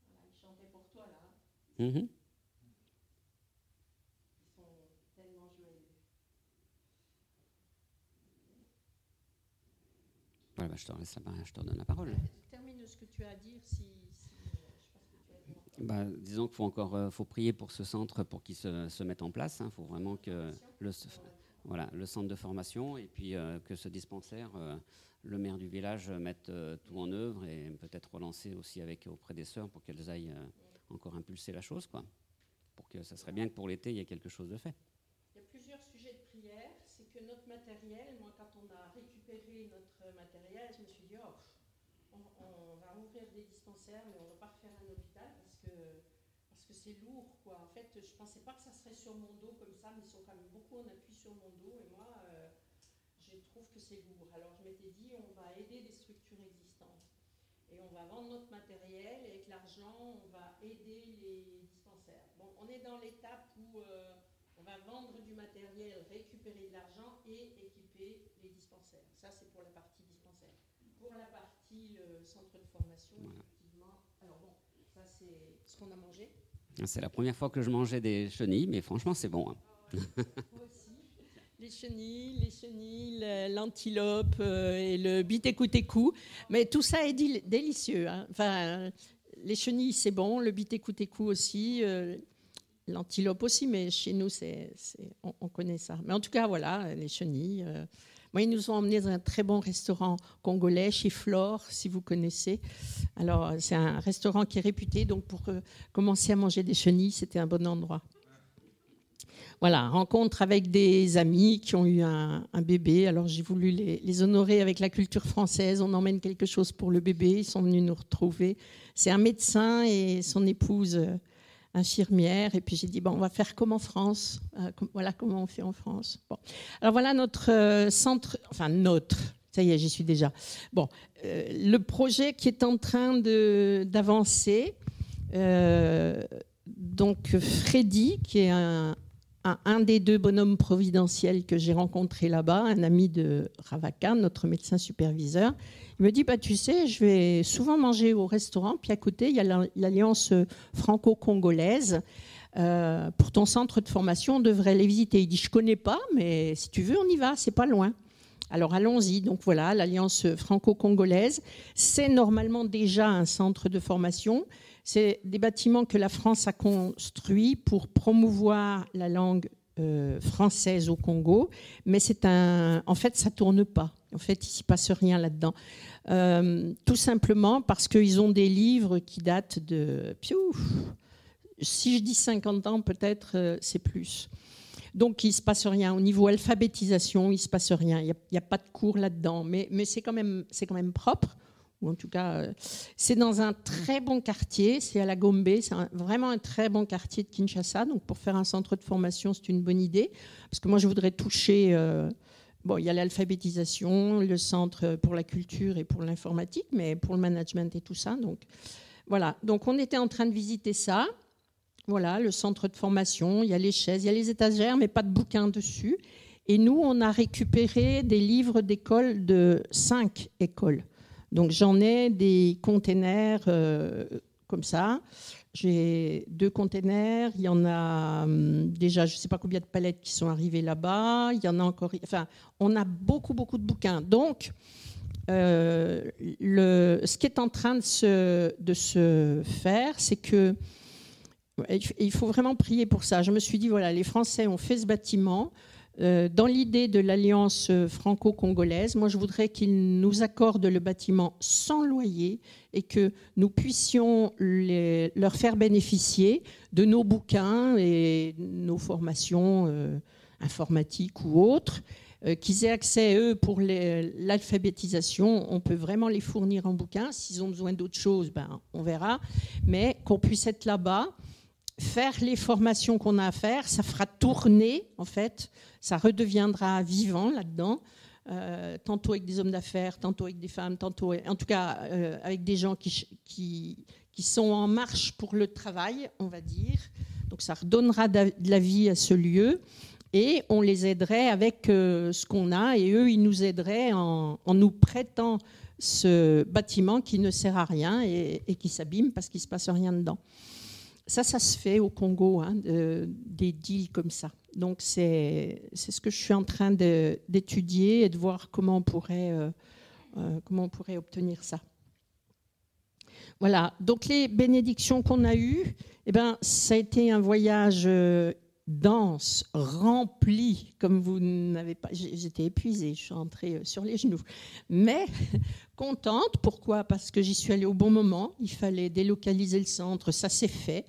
Voilà, ils chantaient pour toi là. Mm -hmm. Ils sont tellement joyeux. Voilà, bah, je, te laisse la, je te donne la parole. Termine ce que tu as à dire si bah, disons qu'il faut encore euh, faut prier pour ce centre pour qu'il se, mette en place. Il hein. faut vraiment que le, voilà, le centre de formation et puis euh, que ce dispensaire, euh, le maire du village mette tout en œuvre et peut-être relancer aussi avec, auprès des sœurs pour qu'elles aillent encore impulser la chose. Quoi. Pour que ça serait bien que pour l'été, il y ait quelque chose de fait. Il y a plusieurs sujets de prière. C'est que notre matériel, moi quand on a récupéré notre matériel, je me suis dit, oh, on va ouvrir des dispensaires, mais on ne va pas refaire un hôpital parce que c'est lourd, quoi. En fait, je pensais pas que ça serait sur mon dos comme ça, mais ils sont quand même beaucoup en appui sur mon dos, et moi, euh, je trouve que c'est lourd. Alors, je m'étais dit, on va aider des structures existantes. Et on va vendre notre matériel, et avec l'argent, on va aider les dispensaires. Bon, on est dans l'étape où euh, on va vendre du matériel, récupérer de l'argent et équiper les dispensaires. Ça, c'est pour la partie dispensaire. Pour la partie euh, centre de formation, bon, c'est ce qu'on a mangé. C'est la première fois que je mangeais des chenilles, mais franchement, c'est bon. Hein. les chenilles, les chenilles, l'antilope euh, et le bitécoutécou. Mais tout ça est délicieux. Hein. Enfin, les chenilles, c'est bon. Le bitécoutécou aussi. Euh, l'antilope aussi, mais chez nous, c'est, on, on, connaît ça. Mais en tout cas, voilà, les chenilles. Euh, moi, ils nous ont emmenés dans un très bon restaurant congolais chez Flore, si vous connaissez. Alors, c'est un restaurant qui est réputé, donc pour euh, commencer à manger des chenilles, c'était un bon endroit. Voilà, rencontre avec des amis qui ont eu un, bébé. Alors j'ai voulu les, honorer avec la culture française. On emmène quelque chose pour le bébé. Ils sont venus nous retrouver. C'est un médecin et son épouse euh, infirmière. Et puis j'ai dit, bon, on va faire comme en France. Euh, voilà comment on fait en France. Bon. Alors voilà notre euh, centre, enfin notre, ça y est, j'y suis déjà. Bon, le projet qui est en train d'avancer. donc Freddy, qui est un, un, des deux bonhommes providentiels que j'ai rencontré là-bas, un ami de Ravaka, notre médecin superviseur. Il me dit bah, Tu sais, je vais souvent manger au restaurant, puis à côté, il y a l'Alliance franco-congolaise. Euh, pour ton centre de formation, on devrait les visiter. Il dit Je connais pas, mais si tu veux, on y va, c'est pas loin. Alors allons-y. Donc voilà, l'Alliance franco-congolaise, c'est normalement déjà un centre de formation. C'est des bâtiments que la France a construits pour promouvoir la langue euh, française au Congo, mais c'est un, en fait, ça tourne pas. En fait, il s'y passe rien là-dedans. Euh, tout simplement parce qu'ils ont des livres qui datent de. si je dis 50 ans, peut-être euh, c'est plus. Donc il se passe rien. Au niveau alphabétisation, il se passe rien. Il n'y a, pas de cours là-dedans. Mais, mais c'est quand, même, quand même propre ou en tout cas, euh, c'est dans un très bon quartier, c'est à la Gombe, c'est vraiment un très bon quartier de Kinshasa. Donc pour faire un centre de formation, c'est une bonne idée, parce que moi je voudrais toucher. Euh, bon, il y a l'alphabétisation, le centre pour la culture et pour l'informatique, mais pour le management et tout ça. Donc voilà. Donc on était en train de visiter ça. Voilà, le centre de formation. Il y a les chaises, il y a les étagères, mais pas de bouquins dessus. Et nous, on a récupéré des livres d'école de cinq écoles. Donc j'en ai des containers euh, comme ça. J'ai deux containers. Il y en a hum, déjà, je ne sais pas combien de palettes qui sont arrivées là-bas. Il y en a encore. Enfin, on a beaucoup, beaucoup de bouquins. Donc, euh, ce qui est en train de se, de se faire, c'est que il faut vraiment prier pour ça. Je me suis dit, voilà, les Français ont fait ce bâtiment. Euh, dans l'idée de l'alliance franco-congolaise, moi je voudrais qu'ils nous accordent le bâtiment sans loyer et que nous puissions leur faire bénéficier de nos bouquins et nos formations euh, informatiques ou autres, euh, qu'ils aient accès, eux, pour l'alphabétisation. On peut vraiment les fournir en bouquins. S'ils ont besoin d'autres choses, ben, on verra. Mais qu'on puisse être là-bas faire les formations qu'on a à faire, ça fera tourner, en fait, ça redeviendra vivant là-dedans, euh, tantôt avec des hommes d'affaires, tantôt avec des femmes, tantôt, en tout cas, euh, avec des gens qui, qui, sont en marche pour le travail, on va dire. Donc ça redonnera de la vie à ce lieu et on les aiderait avec euh, ce qu'on a et eux, ils nous aideraient en, en, nous prêtant ce bâtiment qui ne sert à rien et, et qui s'abîme parce qu'il ne se passe rien dedans. Ça, ça se fait au Congo, hein, des deals comme ça. Donc, c'est ce que je suis en train d'étudier et de voir comment on pourrait, euh, euh, comment on pourrait obtenir ça. Voilà, donc les bénédictions qu'on a eues, eh ben, ça a été un voyage euh, dense, rempli, comme vous n'avez pas. J'étais épuisée, je suis rentrée sur les genoux. Mais contente. Pourquoi? Parce que j'y suis allée au bon moment. Il fallait délocaliser le centre. Ça s'est fait.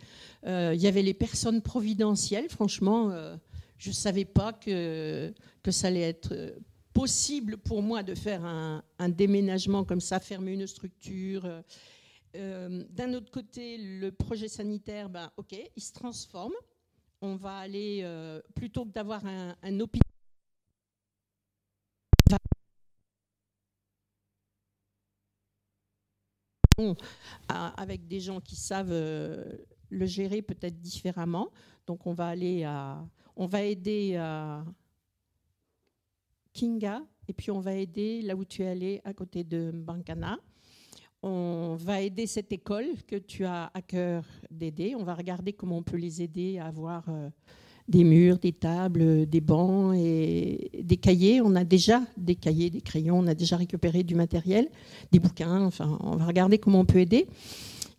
Euh, il y avait les personnes providentielles. Franchement, euh, je ne savais pas que, que ça allait être euh, possible pour moi de faire un, déménagement comme ça, fermer une structure. D'un autre côté, le projet sanitaire, ben, ok, il se transforme. On va aller, plutôt que d'avoir un, un hôpital avec des gens qui savent euh, le gérer peut-être différemment. Donc on va aller à, on va aider à Kinga et puis on va aider là où tu es allé à côté de Bankana. On va aider cette école que tu as à cœur d'aider. On va regarder comment on peut les aider à avoir euh, des murs, des tables, des bancs et des cahiers. On a déjà des cahiers, des crayons, on a déjà récupéré du matériel, des bouquins. Enfin, on va regarder comment on peut aider.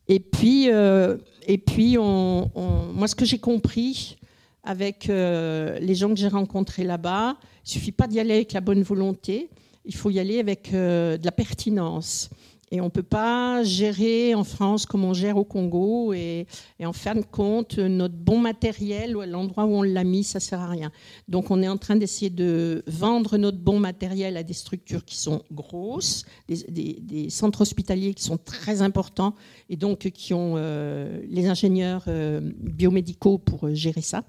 Et puis, euh, et puis on, moi, ce que j'ai compris avec euh, les gens que j'ai rencontrés là-bas, il suffit pas d'y aller avec la bonne volonté, il faut y aller avec euh, de la pertinence. Et on ne peut pas gérer en France comme on gère au Congo. Et, en fin de compte, notre bon matériel, l'endroit où on l'a mis, ça ne sert à rien. Donc on est en train d'essayer de vendre notre bon matériel à des structures qui sont grosses, des, centres hospitaliers qui sont très importants, et donc qui ont euh, les ingénieurs euh, biomédicaux pour gérer ça.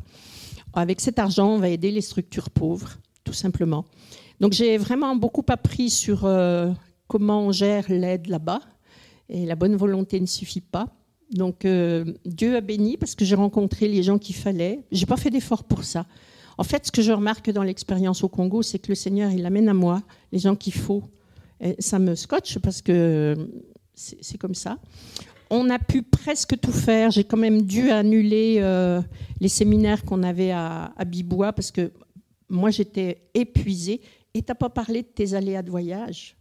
Avec cet argent, on va aider les structures pauvres, tout simplement. Donc j'ai vraiment beaucoup appris sur euh, comment on gère l'aide là-bas. Et la bonne volonté ne suffit pas. Donc euh, Dieu a béni parce que j'ai rencontré les gens qu'il fallait. J'ai pas fait d'effort pour ça. En fait, ce que je remarque dans l'expérience au Congo, c'est que le Seigneur, il amène à moi les gens qu'il faut. Et ça me scotche parce que c'est comme ça. On a pu presque tout faire. J'ai quand même dû annuler euh, les séminaires qu'on avait à, à Bibois parce que moi, j'étais épuisée. Et tu n'as pas parlé de tes aléas de voyage?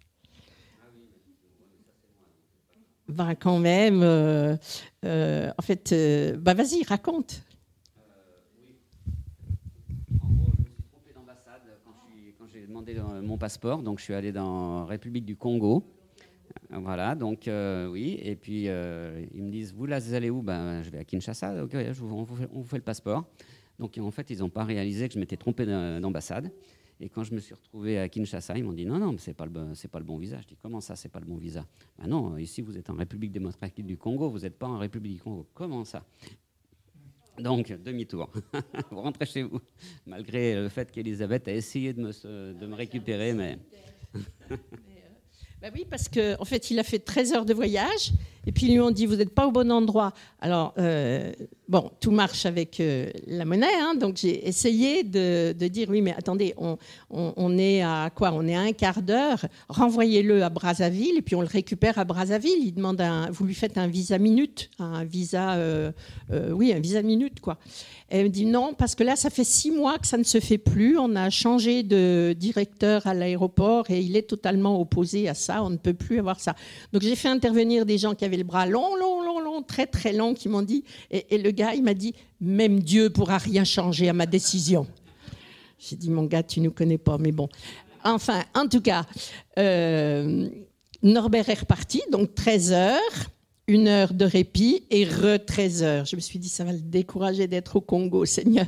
Ben, quand même, euh, euh, en fait, euh, ben, vas-y, raconte. oui. En gros, je me suis trompé d'ambassade quand j'ai demandé mon passeport. Donc, je suis allé dans République du Congo. Voilà, donc oui. Et puis, ils me disent, vous, là, vous allez où? Ben, Je vais à Kinshasa. Ok, on, vous fait, on vous fait le passeport. Donc, en fait, ils n'ont pas réalisé que je m'étais trompé d'ambassade. Et quand je me suis retrouvé à Kinshasa, ils m'ont dit non, non, ce n'est pas, le bon, pas le bon visa. Je dis comment ça, c'est pas le bon visa? Ben Non, ici vous êtes en République démocratique du Congo, vous n'êtes pas en République du Congo. Comment ça? Donc, demi-tour. vous rentrez chez vous, malgré le fait qu'Elisabeth a essayé de me, de me récupérer, mais... Ben oui, parce qu'en en fait, il a fait 13 heures de voyage, et puis ils lui ont dit, vous n'êtes pas au bon endroit. Alors, euh, bon, tout marche avec euh, la monnaie, hein, donc j'ai essayé de, dire, oui, mais attendez, on, est à quoi? On est à un quart d'heure, renvoyez-le à Brazzaville, et puis on le récupère à Brazzaville. Il demande, un, vous lui faites un visa minute, un visa, euh, oui, un visa minute, quoi. Elle me dit non, parce que là, ça fait six mois que ça ne se fait plus. On a changé de directeur à l'aéroport et il est totalement opposé à ça. On ne peut plus avoir ça. Donc j'ai fait intervenir des gens qui avaient le bras long, long, long, long, très, très long, qui m'ont dit. Et, le gars, il m'a dit même Dieu pourra rien changer à ma décision. J'ai dit mon gars, tu ne nous connais pas, mais bon. Enfin, en tout cas, euh, Norbert est reparti, donc 13 heures une heure de répit et re 13 heures. Je me suis dit, ça va le décourager d'être au Congo, Seigneur.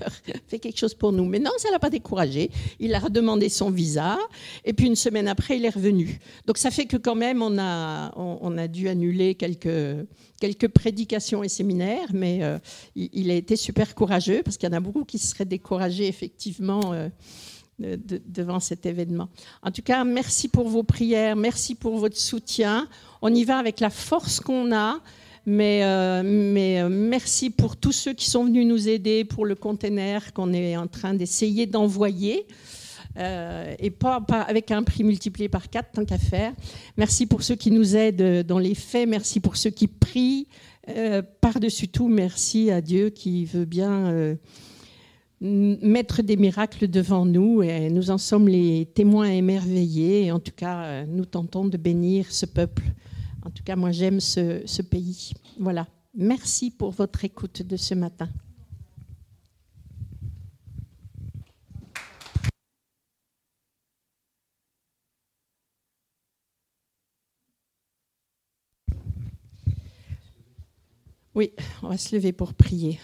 Fais quelque chose pour nous. Mais non, ça l'a pas découragé. Il a redemandé son visa et puis une semaine après, il est revenu. Donc ça fait que quand même, on a, on, a dû annuler quelques, quelques prédications et séminaires, mais euh, il, a été super courageux parce qu'il y en a beaucoup qui se seraient découragés effectivement. Euh, devant cet événement. En tout cas, merci pour vos prières, merci pour votre soutien. On y va avec la force qu'on a. Mais, euh, euh, merci pour tous ceux qui sont venus nous aider pour le container qu'on est en train d'essayer d'envoyer. Euh, et pas, avec un prix multiplié par 4 tant qu'à faire. Merci pour ceux qui nous aident dans les faits, merci pour ceux qui prient. Par-dessus tout, merci à Dieu qui veut bien mettre des miracles devant nous et nous en sommes les témoins émerveillés. Et en tout cas, euh, nous tentons de bénir ce peuple. En tout cas, moi, j'aime ce, ce pays. Voilà. Merci pour votre écoute de ce matin. Oui, on va se lever pour prier.